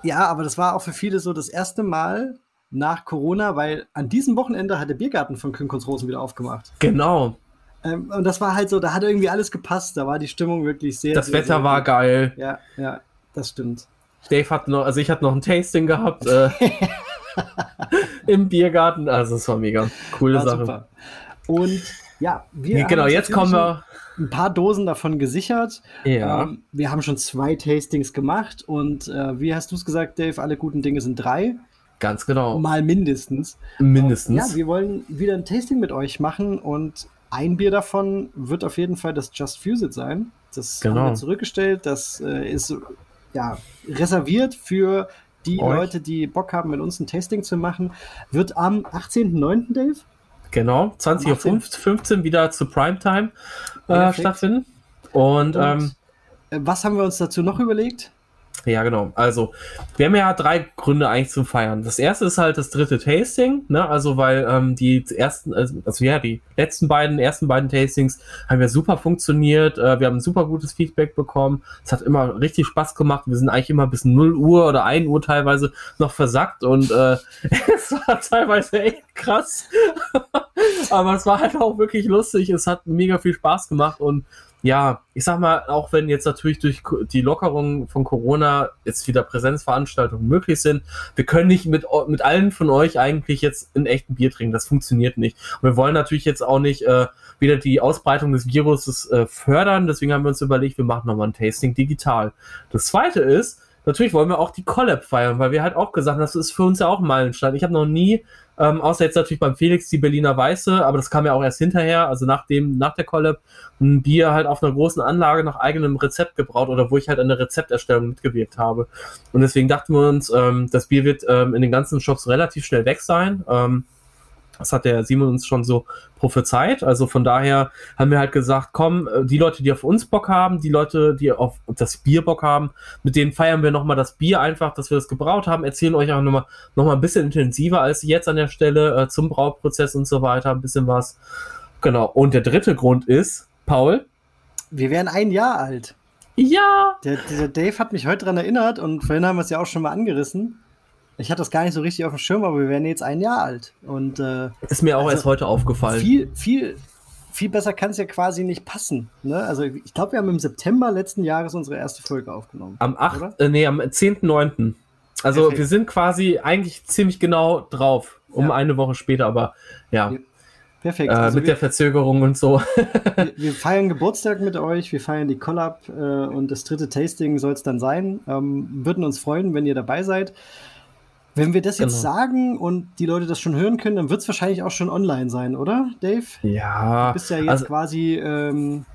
Ja, aber das war auch für viele so das erste Mal nach Corona, weil an diesem Wochenende hat der Biergarten von Kühnkunst-Rosen wieder aufgemacht. Genau. Ähm, und das war halt so, da hat irgendwie alles gepasst, da war die Stimmung wirklich sehr. Das sehr, Wetter sehr war gut. geil. Ja, ja, das stimmt. Dave hat noch, also ich hatte noch ein Tasting gehabt äh, im Biergarten. Also es war mega coole War Sache. super. Und ja, wir haben genau, jetzt kommen wir. Ein paar Dosen davon gesichert. Ja, Ähm, wir haben schon zwei Tastings gemacht und äh, wie hast du es gesagt, Dave? Alle guten Dinge sind drei, ganz genau. mal mindestens. Mindestens. Ja, wir wollen wieder ein Tasting mit euch machen und ein Bier davon wird auf jeden Fall das Just Fuse It sein. Das Genau. haben wir zurückgestellt. Das äh, ist ja reserviert für die Euch. Leute, die Bock haben, mit uns ein Tasting zu machen. Wird am 18.09. Dave? Genau, 20.15 Uhr wieder zu Primetime äh, stattfinden. Und, Und ähm, äh, was haben wir uns dazu noch überlegt? Ja, genau. Also, wir haben ja drei Gründe eigentlich zum Feiern. Das erste ist halt das dritte Tasting, ne? Also, weil ähm, die ersten, also also ja, die letzten beiden, ersten beiden Tastings haben ja super funktioniert. Äh, wir haben super gutes Feedback bekommen. Es hat immer richtig Spaß gemacht. Wir sind eigentlich immer bis 0 Uhr oder 1 Uhr teilweise noch versackt und äh, es war teilweise echt krass. Aber es war halt auch wirklich lustig. Es hat mega viel Spaß gemacht und ja, ich sag mal, auch wenn jetzt natürlich durch die Lockerung von Corona jetzt wieder Präsenzveranstaltungen möglich sind, wir können nicht mit, mit allen von euch eigentlich jetzt in echten Bier trinken. Das funktioniert nicht. Und wir wollen natürlich jetzt auch nicht äh, wieder die Ausbreitung des Viruses äh, fördern. Deswegen haben wir uns überlegt, wir machen nochmal ein Tasting digital. Das zweite ist, natürlich wollen wir auch die Collab feiern, weil wir halt auch gesagt haben, das ist für uns ja auch ein Meilenstein. Ich habe noch nie, ähm, außer jetzt natürlich beim Felix, die Berliner Weiße, aber das kam ja auch erst hinterher, also nach dem, nach der Collab, ein Bier halt auf einer großen Anlage nach eigenem Rezept gebraut oder wo ich halt an der Rezepterstellung mitgewirkt habe. Und deswegen dachten wir uns, ähm, das Bier wird ähm, in den ganzen Shops relativ schnell weg sein. Ähm, das hat der Simon uns schon so prophezeit. Also von daher haben wir halt gesagt, komm, äh, die Leute, die auf uns Bock haben, die Leute, die auf das Bier Bock haben, mit denen feiern wir nochmal das Bier einfach, dass wir das gebraut haben, erzählen euch auch nochmal noch mal ein bisschen intensiver als jetzt an der Stelle äh, zum Brauprozess und so weiter, ein bisschen was. Genau. Und der dritte Grund ist, Paul. Wir wären ein Jahr alt. Ja! Der, der Dave hat mich heute daran erinnert und vorhin haben wir es ja auch schon mal angerissen. Ich hatte das gar nicht so richtig auf dem Schirm, aber wir werden jetzt ein Jahr alt. Und, äh, ist mir auch also erst heute aufgefallen. Viel, viel, viel besser kann es ja quasi nicht passen. Ne? Also ich glaube, wir haben im September letzten Jahres unsere erste Folge aufgenommen. Am 8. Äh, nee, am 10.9. Also Perfekt. wir sind quasi eigentlich ziemlich genau drauf. Um ja. eine Woche später, aber ja. Perfekt. Äh, also mit wir, der Verzögerung und so. wir, wir, feiern Geburtstag mit euch, wir feiern die Collab äh, und das dritte Tasting soll es dann sein. Ähm, würden uns freuen, wenn ihr dabei seid. Wenn wir das genau. jetzt sagen und die Leute das schon hören können, dann wird es wahrscheinlich auch schon online sein, oder, Dave? Ja. Du bist ja jetzt also, quasi ähm,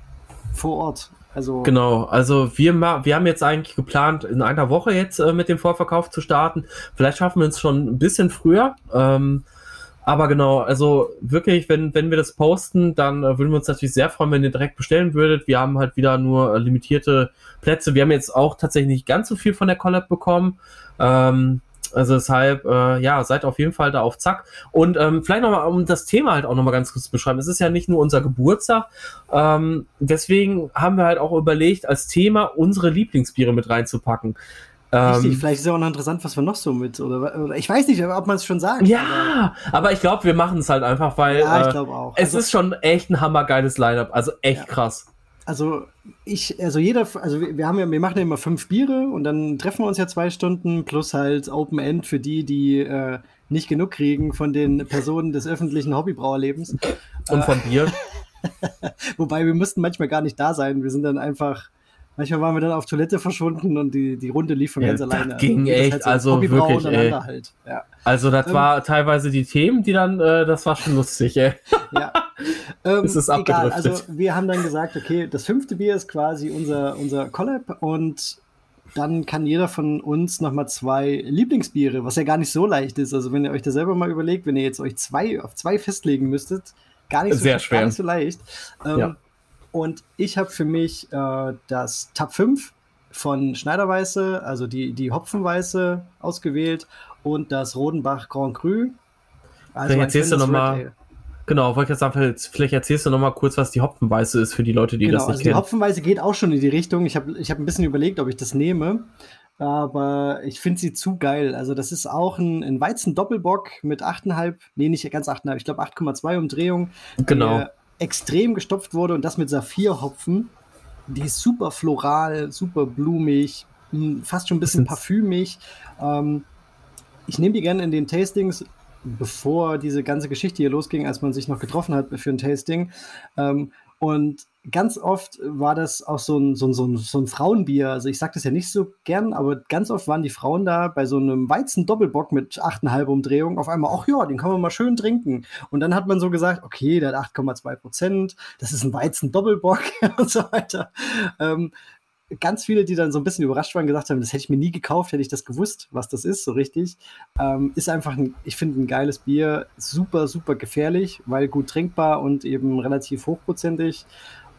vor Ort. Also genau, also wir, wir haben jetzt eigentlich geplant, in einer Woche jetzt äh, mit dem Vorverkauf zu starten. Vielleicht schaffen wir es schon ein bisschen früher. Ähm, aber genau, also wirklich, wenn, wenn wir das posten, dann äh, würden wir uns natürlich sehr freuen, wenn ihr direkt bestellen würdet. Wir haben halt wieder nur äh, limitierte Plätze. Wir haben jetzt auch tatsächlich nicht ganz so viel von der Collab bekommen. Ähm, also deshalb, äh, ja, seid auf jeden Fall da auf Zack. Und ähm, vielleicht nochmal, um das Thema halt auch nochmal ganz kurz zu beschreiben. Es ist ja nicht nur unser Geburtstag. Ähm, deswegen haben wir halt auch überlegt, als Thema unsere Lieblingsbiere mit reinzupacken. Richtig, ähm, vielleicht ist ja auch noch interessant, was wir noch so mit, oder, oder ich weiß nicht, ob man es schon sagt. Ja, aber, aber ich glaube, wir machen es halt einfach, weil ja, ich äh, auch. es also, ist schon echt ein hammergeiles Line-Up, also echt ja. krass. Also ich, also jeder, also wir haben ja, wir machen ja immer fünf Biere und dann treffen wir uns ja zwei Stunden plus halt Open End für die, die äh, nicht genug kriegen von den Personen des öffentlichen Hobbybrauerlebens. Und von Bier. Wobei wir müssten manchmal gar nicht da sein. Wir sind dann einfach Manchmal waren wir dann auf Toilette verschwunden und die, die Runde lief von ja, ganz alleine. Das ging also, echt, halt so also wirklich, ey. Halt. Ja. Also das ähm, war teilweise die Themen, die dann, äh, das war schon lustig, ey. Ja. ähm, es ist egal, also wir haben dann gesagt, okay, das fünfte Bier ist quasi unser, unser Collab und dann kann jeder von uns nochmal zwei Lieblingsbiere, was ja gar nicht so leicht ist. Also wenn ihr euch das selber mal überlegt, wenn ihr jetzt euch zwei auf zwei festlegen müsstet, gar nicht so, Sehr schwer. Gar nicht so leicht. Ähm, ja. Und ich habe für mich äh, das Tab 5 von Schneiderweiße, also die, die Hopfenweiße ausgewählt und das Rodenbach Grand Cru. Also vielleicht erzählst du nochmal. Genau, wollte ich jetzt sagen, vielleicht erzählst du nochmal kurz, was die Hopfenweiße ist für die Leute, die genau, das nicht also kennen. Die Hopfenweiße geht auch schon in die Richtung. Ich habe ich hab ein bisschen überlegt, ob ich das nehme, aber ich finde sie zu geil. Also, das ist auch ein, ein Weizen-Doppelbock mit 8,5, nee, nicht ganz 8,5, ich glaube 8,2 Umdrehung. Genau. Der, extrem gestopft wurde und das mit Saphirhopfen. Die ist super floral, super blumig, hm, fast schon ein bisschen parfümig. Ähm, ich nehme die gerne in den Tastings, bevor diese ganze Geschichte hier losging, als man sich noch getroffen hat für ein Tasting. Ähm, und ganz oft war das auch so ein, so ein, so ein, so ein Frauenbier. Also ich sage das ja nicht so gern, aber ganz oft waren die Frauen da bei so einem Weizen-Doppelbock mit 8,5 Umdrehungen auf einmal, ach ja, den kann man mal schön trinken. Und dann hat man so gesagt, okay, der hat 8,2 Prozent, das ist ein Weizen-Doppelbock und so weiter. Ähm, ganz viele, die dann so ein bisschen überrascht waren, gesagt haben, das hätte ich mir nie gekauft, hätte ich das gewusst, was das ist, so richtig. Ähm, ist einfach, ein, ich finde, ein geiles Bier. Super, super gefährlich, weil gut trinkbar und eben relativ hochprozentig.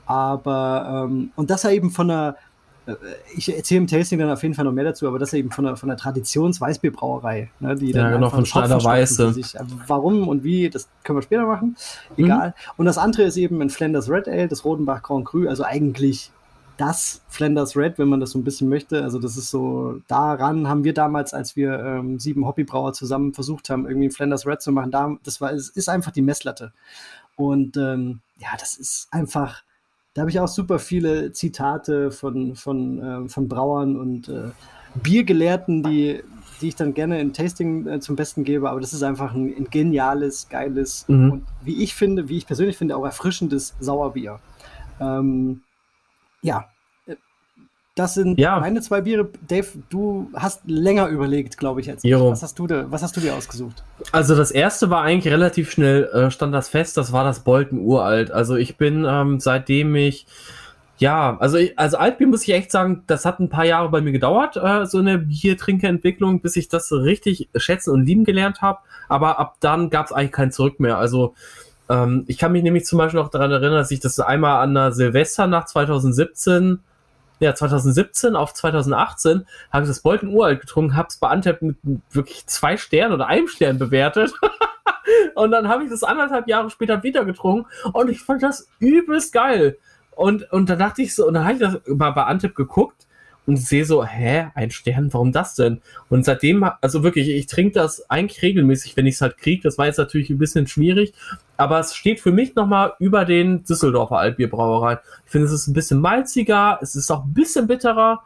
Aber, ähm, und das er eben von einer, äh, ich erzähle im Tasting dann auf jeden Fall noch mehr dazu, aber das ist eben von einer, von einer Traditions-Weißbierbrauerei, ne, die ja, dann genau, von Schneider Weiße. Sich, also warum und wie, das können wir später machen. Egal. Mhm. Und das andere ist eben ein Flanders Red Ale, das Rodenbach Grand Cru, also eigentlich das Flanders Red, wenn man das so ein bisschen möchte. Also das ist so, daran haben wir damals, als wir ähm, sieben Hobbybrauer zusammen versucht haben, irgendwie ein Flanders Red zu machen, da, das war, es ist einfach die Messlatte. Und ähm, ja, das ist einfach, da habe ich auch super viele Zitate von, von, äh, von Brauern und äh, Biergelehrten, die, die ich dann gerne im Tasting äh, zum Besten gebe, aber das ist einfach ein, ein geniales, geiles mhm. und wie ich finde, wie ich persönlich finde, auch erfrischendes Sauerbier. Ähm, ja, das sind ja. meine zwei Biere. Dave, du hast länger überlegt, glaube ich, als ich. Was hast, du da, was hast du dir ausgesucht? Also das erste war eigentlich relativ schnell, äh, stand das fest, das war das Bolten Uralt. Also ich bin, ähm, seitdem ich, ja, also, ich, also Altbier muss ich echt sagen, das hat ein paar Jahre bei mir gedauert, äh, so eine Biertrinkerentwicklung, bis ich das richtig schätzen und lieben gelernt habe. Aber ab dann gab es eigentlich kein Zurück mehr. Also ähm, ich kann mich nämlich zum Beispiel noch daran erinnern, dass ich das einmal an der Silvesternacht 2017 ja, 2017 auf 2018 habe ich das Bolten Uralt getrunken, habe es bei Antep mit wirklich zwei Sternen oder einem Stern bewertet. und dann habe ich das anderthalb Jahre später wieder getrunken und ich fand das übelst geil. Und, und da dachte ich so, und dann habe ich das mal bei Antep geguckt und sehe so, hä, ein Stern, warum das denn? Und seitdem, also wirklich, ich trinke das eigentlich regelmäßig, wenn ich es halt kriege. Das war jetzt natürlich ein bisschen schwierig, aber es steht für mich nochmal über den Düsseldorfer Altbierbrauerei. Ich finde, es ist ein bisschen malziger, es ist auch ein bisschen bitterer.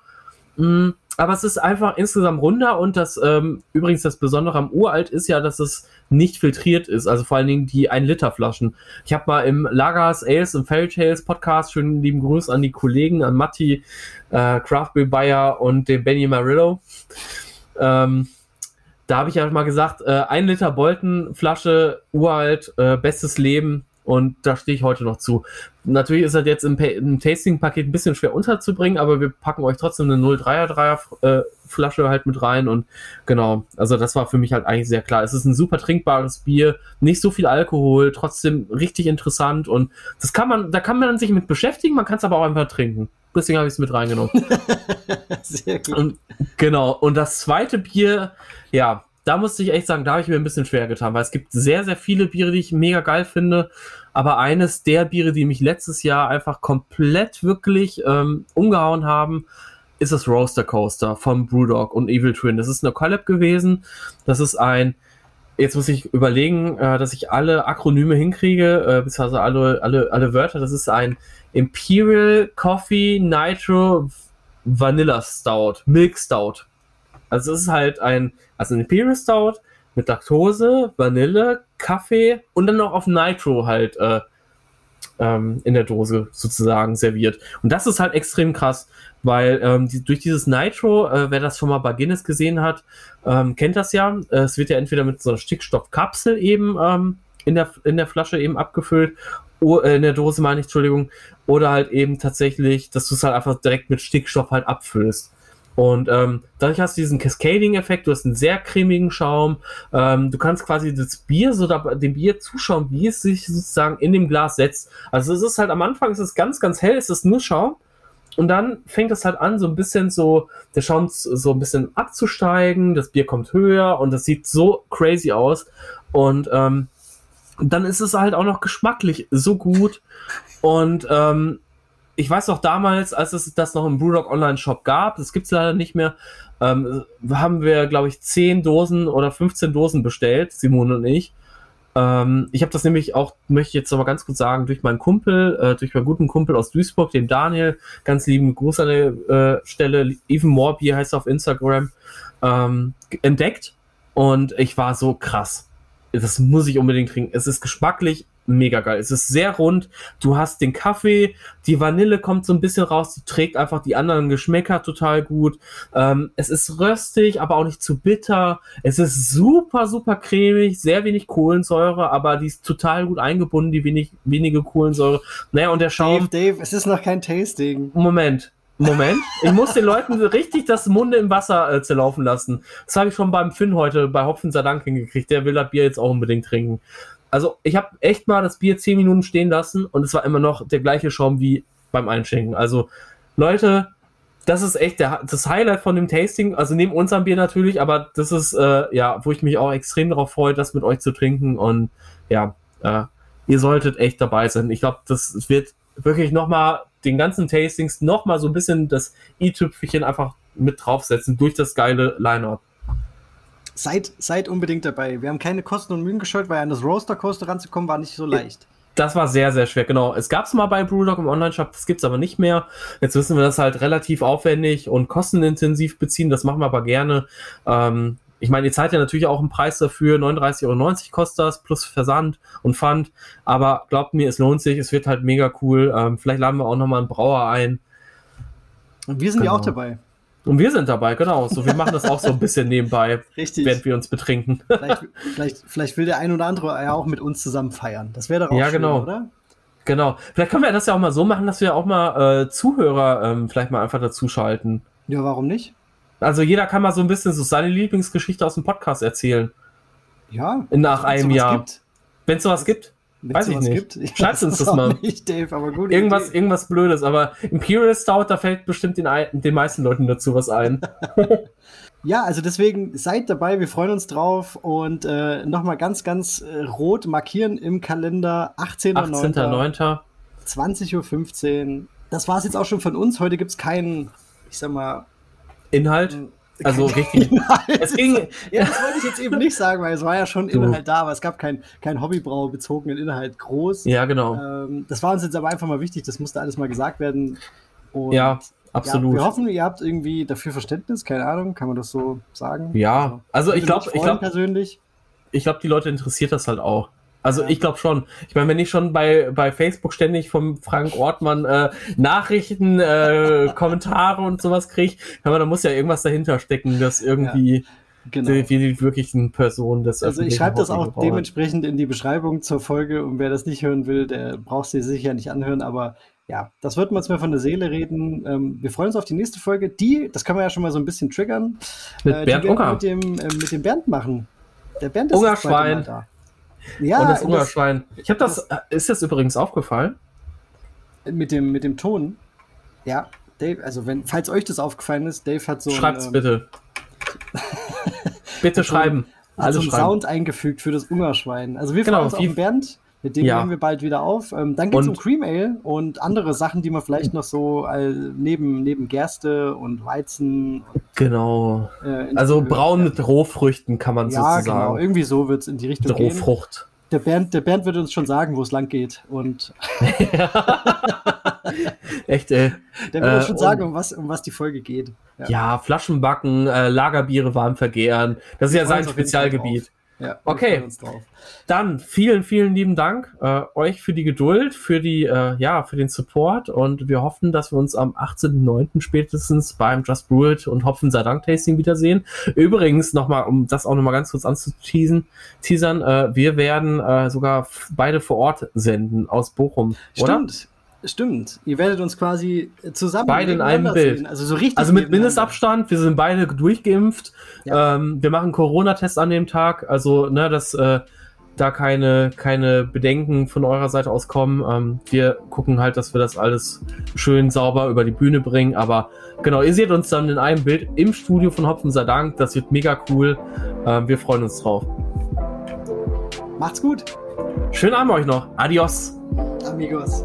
Mh, mm, aber es ist einfach insgesamt runder und das ähm, übrigens das Besondere am Uralt ist ja, dass es nicht filtriert ist, also vor allen Dingen die 1 Liter Flaschen. Ich habe mal im Lagers Ales und Fairy Tales Podcast schönen lieben Gruß an die Kollegen, an Matti, äh, Craft Beer Bayer und den Benny Marillo. Ähm, da habe ich ja mal gesagt, äh, 1 Liter Bolten Flasche Uralt, äh, bestes Leben, und da stehe ich heute noch zu. Natürlich ist das jetzt im, im Tasting-Paket ein bisschen schwer unterzubringen, aber wir packen euch trotzdem eine 03er Dreier äh, Flasche halt mit rein und genau, also das war für mich halt eigentlich sehr klar. Es ist ein super trinkbares Bier, nicht so viel Alkohol, trotzdem richtig interessant und das kann man, da kann man sich mit beschäftigen, man kann es aber auch einfach trinken. Deswegen habe ich es mit reingenommen. sehr gut. Und, genau, und das zweite Bier, ja, da musste ich echt sagen, da habe ich mir ein bisschen schwer getan, weil es gibt sehr, sehr viele Biere, die ich mega geil finde. Aber eines der Biere, die mich letztes Jahr einfach komplett wirklich ähm, umgehauen haben, ist das Roaster Coaster von Brewdog und Evil Twin. Das ist eine Collab gewesen. Das ist ein, jetzt muss ich überlegen, äh, dass ich alle Akronyme hinkriege, äh, beziehungsweise alle, alle, alle Wörter. Das ist ein Imperial Coffee Nitro Vanilla Stout, Milk Stout. Also es ist halt ein, also ein Imperial Stout mit Laktose, Vanille, Kaffee und dann noch auf Nitro halt äh, ähm, in der Dose sozusagen serviert. Und das ist halt extrem krass, weil ähm, die, durch dieses Nitro, äh, wer das schon mal bei Guinness gesehen hat, ähm, kennt das ja. Äh, es wird ja entweder mit so einer Stickstoffkapsel eben ähm, in, der, in der Flasche eben abgefüllt äh, in der Dose meine ich, Entschuldigung, oder halt eben tatsächlich, dass du es halt einfach direkt mit Stickstoff halt abfüllst. Und ähm, dadurch hast du diesen Cascading-Effekt, du hast einen sehr cremigen Schaum. Ähm, du kannst quasi das Bier, so da, dem Bier zuschauen, wie es sich sozusagen in dem Glas setzt. Also es ist halt am Anfang, es ist ganz, ganz hell, es ist nur Schaum. Und dann fängt es halt an, so ein bisschen so, der Schaum so ein bisschen abzusteigen, das Bier kommt höher und das sieht so crazy aus. Und ähm, dann ist es halt auch noch geschmacklich so gut. Und ähm, ich weiß noch damals, als es das noch im Brewdog Online Shop gab, das gibt es leider nicht mehr, ähm, haben wir, glaube ich, 10 Dosen oder 15 Dosen bestellt, Simone und ich. Ähm, ich habe das nämlich auch, möchte ich jetzt mal ganz kurz sagen, durch meinen Kumpel, äh, durch meinen guten Kumpel aus Duisburg, den Daniel, ganz lieben Gruß an der äh, Stelle, Even More Beer heißt er auf Instagram, ähm, entdeckt. Und ich war so krass. Das muss ich unbedingt trinken. Es ist geschmacklich mega geil. Es ist sehr rund. Du hast den Kaffee, die Vanille kommt so ein bisschen raus, die trägt einfach die anderen Geschmäcker total gut. Ähm, es ist röstig, aber auch nicht zu bitter. Es ist super, super cremig, sehr wenig Kohlensäure, aber die ist total gut eingebunden, die wenig, wenige Kohlensäure. Naja, und der Schaum. Dave, Dave, es ist noch kein Tasting. Moment. Moment, ich muss den Leuten richtig das Munde im Wasser äh, zerlaufen lassen. Das habe ich schon beim Finn heute bei Hopfen Sadank hingekriegt. Der will das Bier jetzt auch unbedingt trinken also ich habe echt mal das Bier 10 Minuten stehen lassen und es war immer noch der gleiche Schaum wie beim Einschenken. Also Leute, das ist echt der, das Highlight von dem Tasting. Also neben unserem Bier natürlich, aber das ist äh, ja, wo ich mich auch extrem darauf freue, das mit euch zu trinken und ja, äh, ihr solltet echt dabei sein. Ich glaube, das wird wirklich nochmal den ganzen Tastings nochmal so ein bisschen das i-Tüpfelchen einfach mit draufsetzen durch das geile Line-Up seid, seid unbedingt dabei. Wir haben keine Kosten und Mühen gescheut, weil an das Roaster Coaster ranzukommen war nicht so leicht. Das war sehr, sehr schwer, genau. Es gab es mal bei Brewdog im Online-Shop, das gibt es aber nicht mehr. Jetzt müssen wir das halt relativ aufwendig und kostenintensiv beziehen, das machen wir aber gerne. Ähm, ich meine, ihr zahlt ja natürlich auch einen Preis dafür, 39,90 Euro kostet das, plus Versand und Pfand. Aber glaubt mir, es lohnt sich, es wird halt mega cool. Ähm, vielleicht laden wir auch nochmal einen Brauer ein. Und wir sind genau. ja auch dabei. Und wir sind dabei, genau. So, wir machen das auch so ein bisschen nebenbei, Richtig. während wir uns betrinken. Vielleicht, vielleicht, vielleicht will der ein oder andere ja auch mit uns zusammen feiern. Das wäre doch auch ja, schön, genau. oder? Genau. Vielleicht können wir das ja auch mal so machen, dass wir auch mal äh, Zuhörer ähm, vielleicht mal einfach dazuschalten. Ja, warum nicht? Also jeder kann mal so ein bisschen so seine Lieblingsgeschichte aus dem Podcast erzählen. Ja. Nach einem Jahr. Wenn es sowas gibt. Weiß ich nicht. Gibt. Schreibt uns das mal. Nicht, Dave, aber gut. Irgendwas, irgendwas Blödes, aber Imperial Stout, da fällt bestimmt den, den meisten Leuten dazu was ein. ja, also deswegen seid dabei, wir freuen uns drauf und äh, nochmal ganz, ganz äh, rot markieren im Kalender 18.09. 18.09. 20.15 Uhr. Das war es jetzt auch schon von uns. Heute gibt es keinen, ich sag mal, Inhalt? Also richtig. es ging, ja, das wollte ich jetzt eben nicht sagen, weil es war ja schon du. Inhalt da, aber es gab keinen kein Hobbybrau bezogenen Inhalt groß. Ja, genau. Ähm, das war uns jetzt aber einfach mal wichtig, das musste alles mal gesagt werden. Und ja, absolut. Ja, wir hoffen, ihr habt irgendwie dafür Verständnis, keine Ahnung, kann man das so sagen? Ja, also, also ich glaube, ich glaube persönlich. Ich glaube, die Leute interessiert das halt auch. Also ich glaube schon. Ich meine, wenn ich schon bei, bei Facebook ständig vom Frank Ortmann äh, Nachrichten, äh, Kommentare und sowas kriege, aber da muss ja irgendwas dahinter stecken, dass irgendwie genau. die, die wirklichen Personen des Also ich schreibe das auch dementsprechend in die Beschreibung zur Folge und wer das nicht hören will, der braucht sie sicher nicht anhören, aber ja, das wird wir uns mal von der Seele reden. Ähm, wir freuen uns auf die nächste Folge. Die, das kann man ja schon mal so ein bisschen triggern. Mit äh, Bernd Unger. Mit dem, äh, mit dem Bernd machen. Der Bernd ist Ungerschwein. da. Ja, und das Hungerschwein. Ich habe das, das, ist das übrigens aufgefallen? Mit dem, mit dem Ton. Ja, Dave, also wenn, falls euch das aufgefallen ist, Dave hat so. Schreibt's ähm, bitte. bitte schreiben. Hat so einen Sound eingefügt für das Ungerschwein. Also wir genau, freuen uns auf Bernd. Mit dem ja. nehmen wir bald wieder auf. Ähm, dann geht es um Cream Ale und andere Sachen, die man vielleicht noch so äh, neben, neben Gerste und Weizen. Genau. Äh, also braun mit Rohfrüchten kann man ja, sozusagen. Ja, genau. Irgendwie so wird es in die Richtung gehen. Rohfrucht. Der Bernd, der Bernd wird uns schon sagen, wo es lang geht. Und Echt, ey. Der wird uns schon äh, sagen, um was, um was die Folge geht. Ja, ja Flaschen backen, äh, Lagerbiere warm vergehren. Das ist ja sein Spezialgebiet. Ja, okay. Dann vielen, vielen lieben Dank äh, euch für die Geduld, für die, äh, ja, für den Support und wir hoffen, dass wir uns am 18.09. spätestens beim Just Brew It und Hopfen sei Dank Tasting wiedersehen. Übrigens nochmal, um das auch nochmal ganz kurz anzuteasen, teasern, äh, wir werden äh, sogar beide vor Ort senden aus Bochum, Stimmt. oder? Stimmt, ihr werdet uns quasi zusammen. Beide in einem Bild. Also so richtig. Also mit Mindestabstand, wir sind beide durchgeimpft. Ja. Ähm, wir machen Corona-Test an dem Tag. Also, ne, dass äh, da keine, keine Bedenken von eurer Seite aus kommen. Ähm, wir gucken halt, dass wir das alles schön sauber über die Bühne bringen. Aber genau, ihr seht uns dann in einem Bild im Studio von Hopfen sei Dank. Das wird mega cool. Ähm, wir freuen uns drauf. Macht's gut. Schönen Abend euch noch. Adios. Amigos.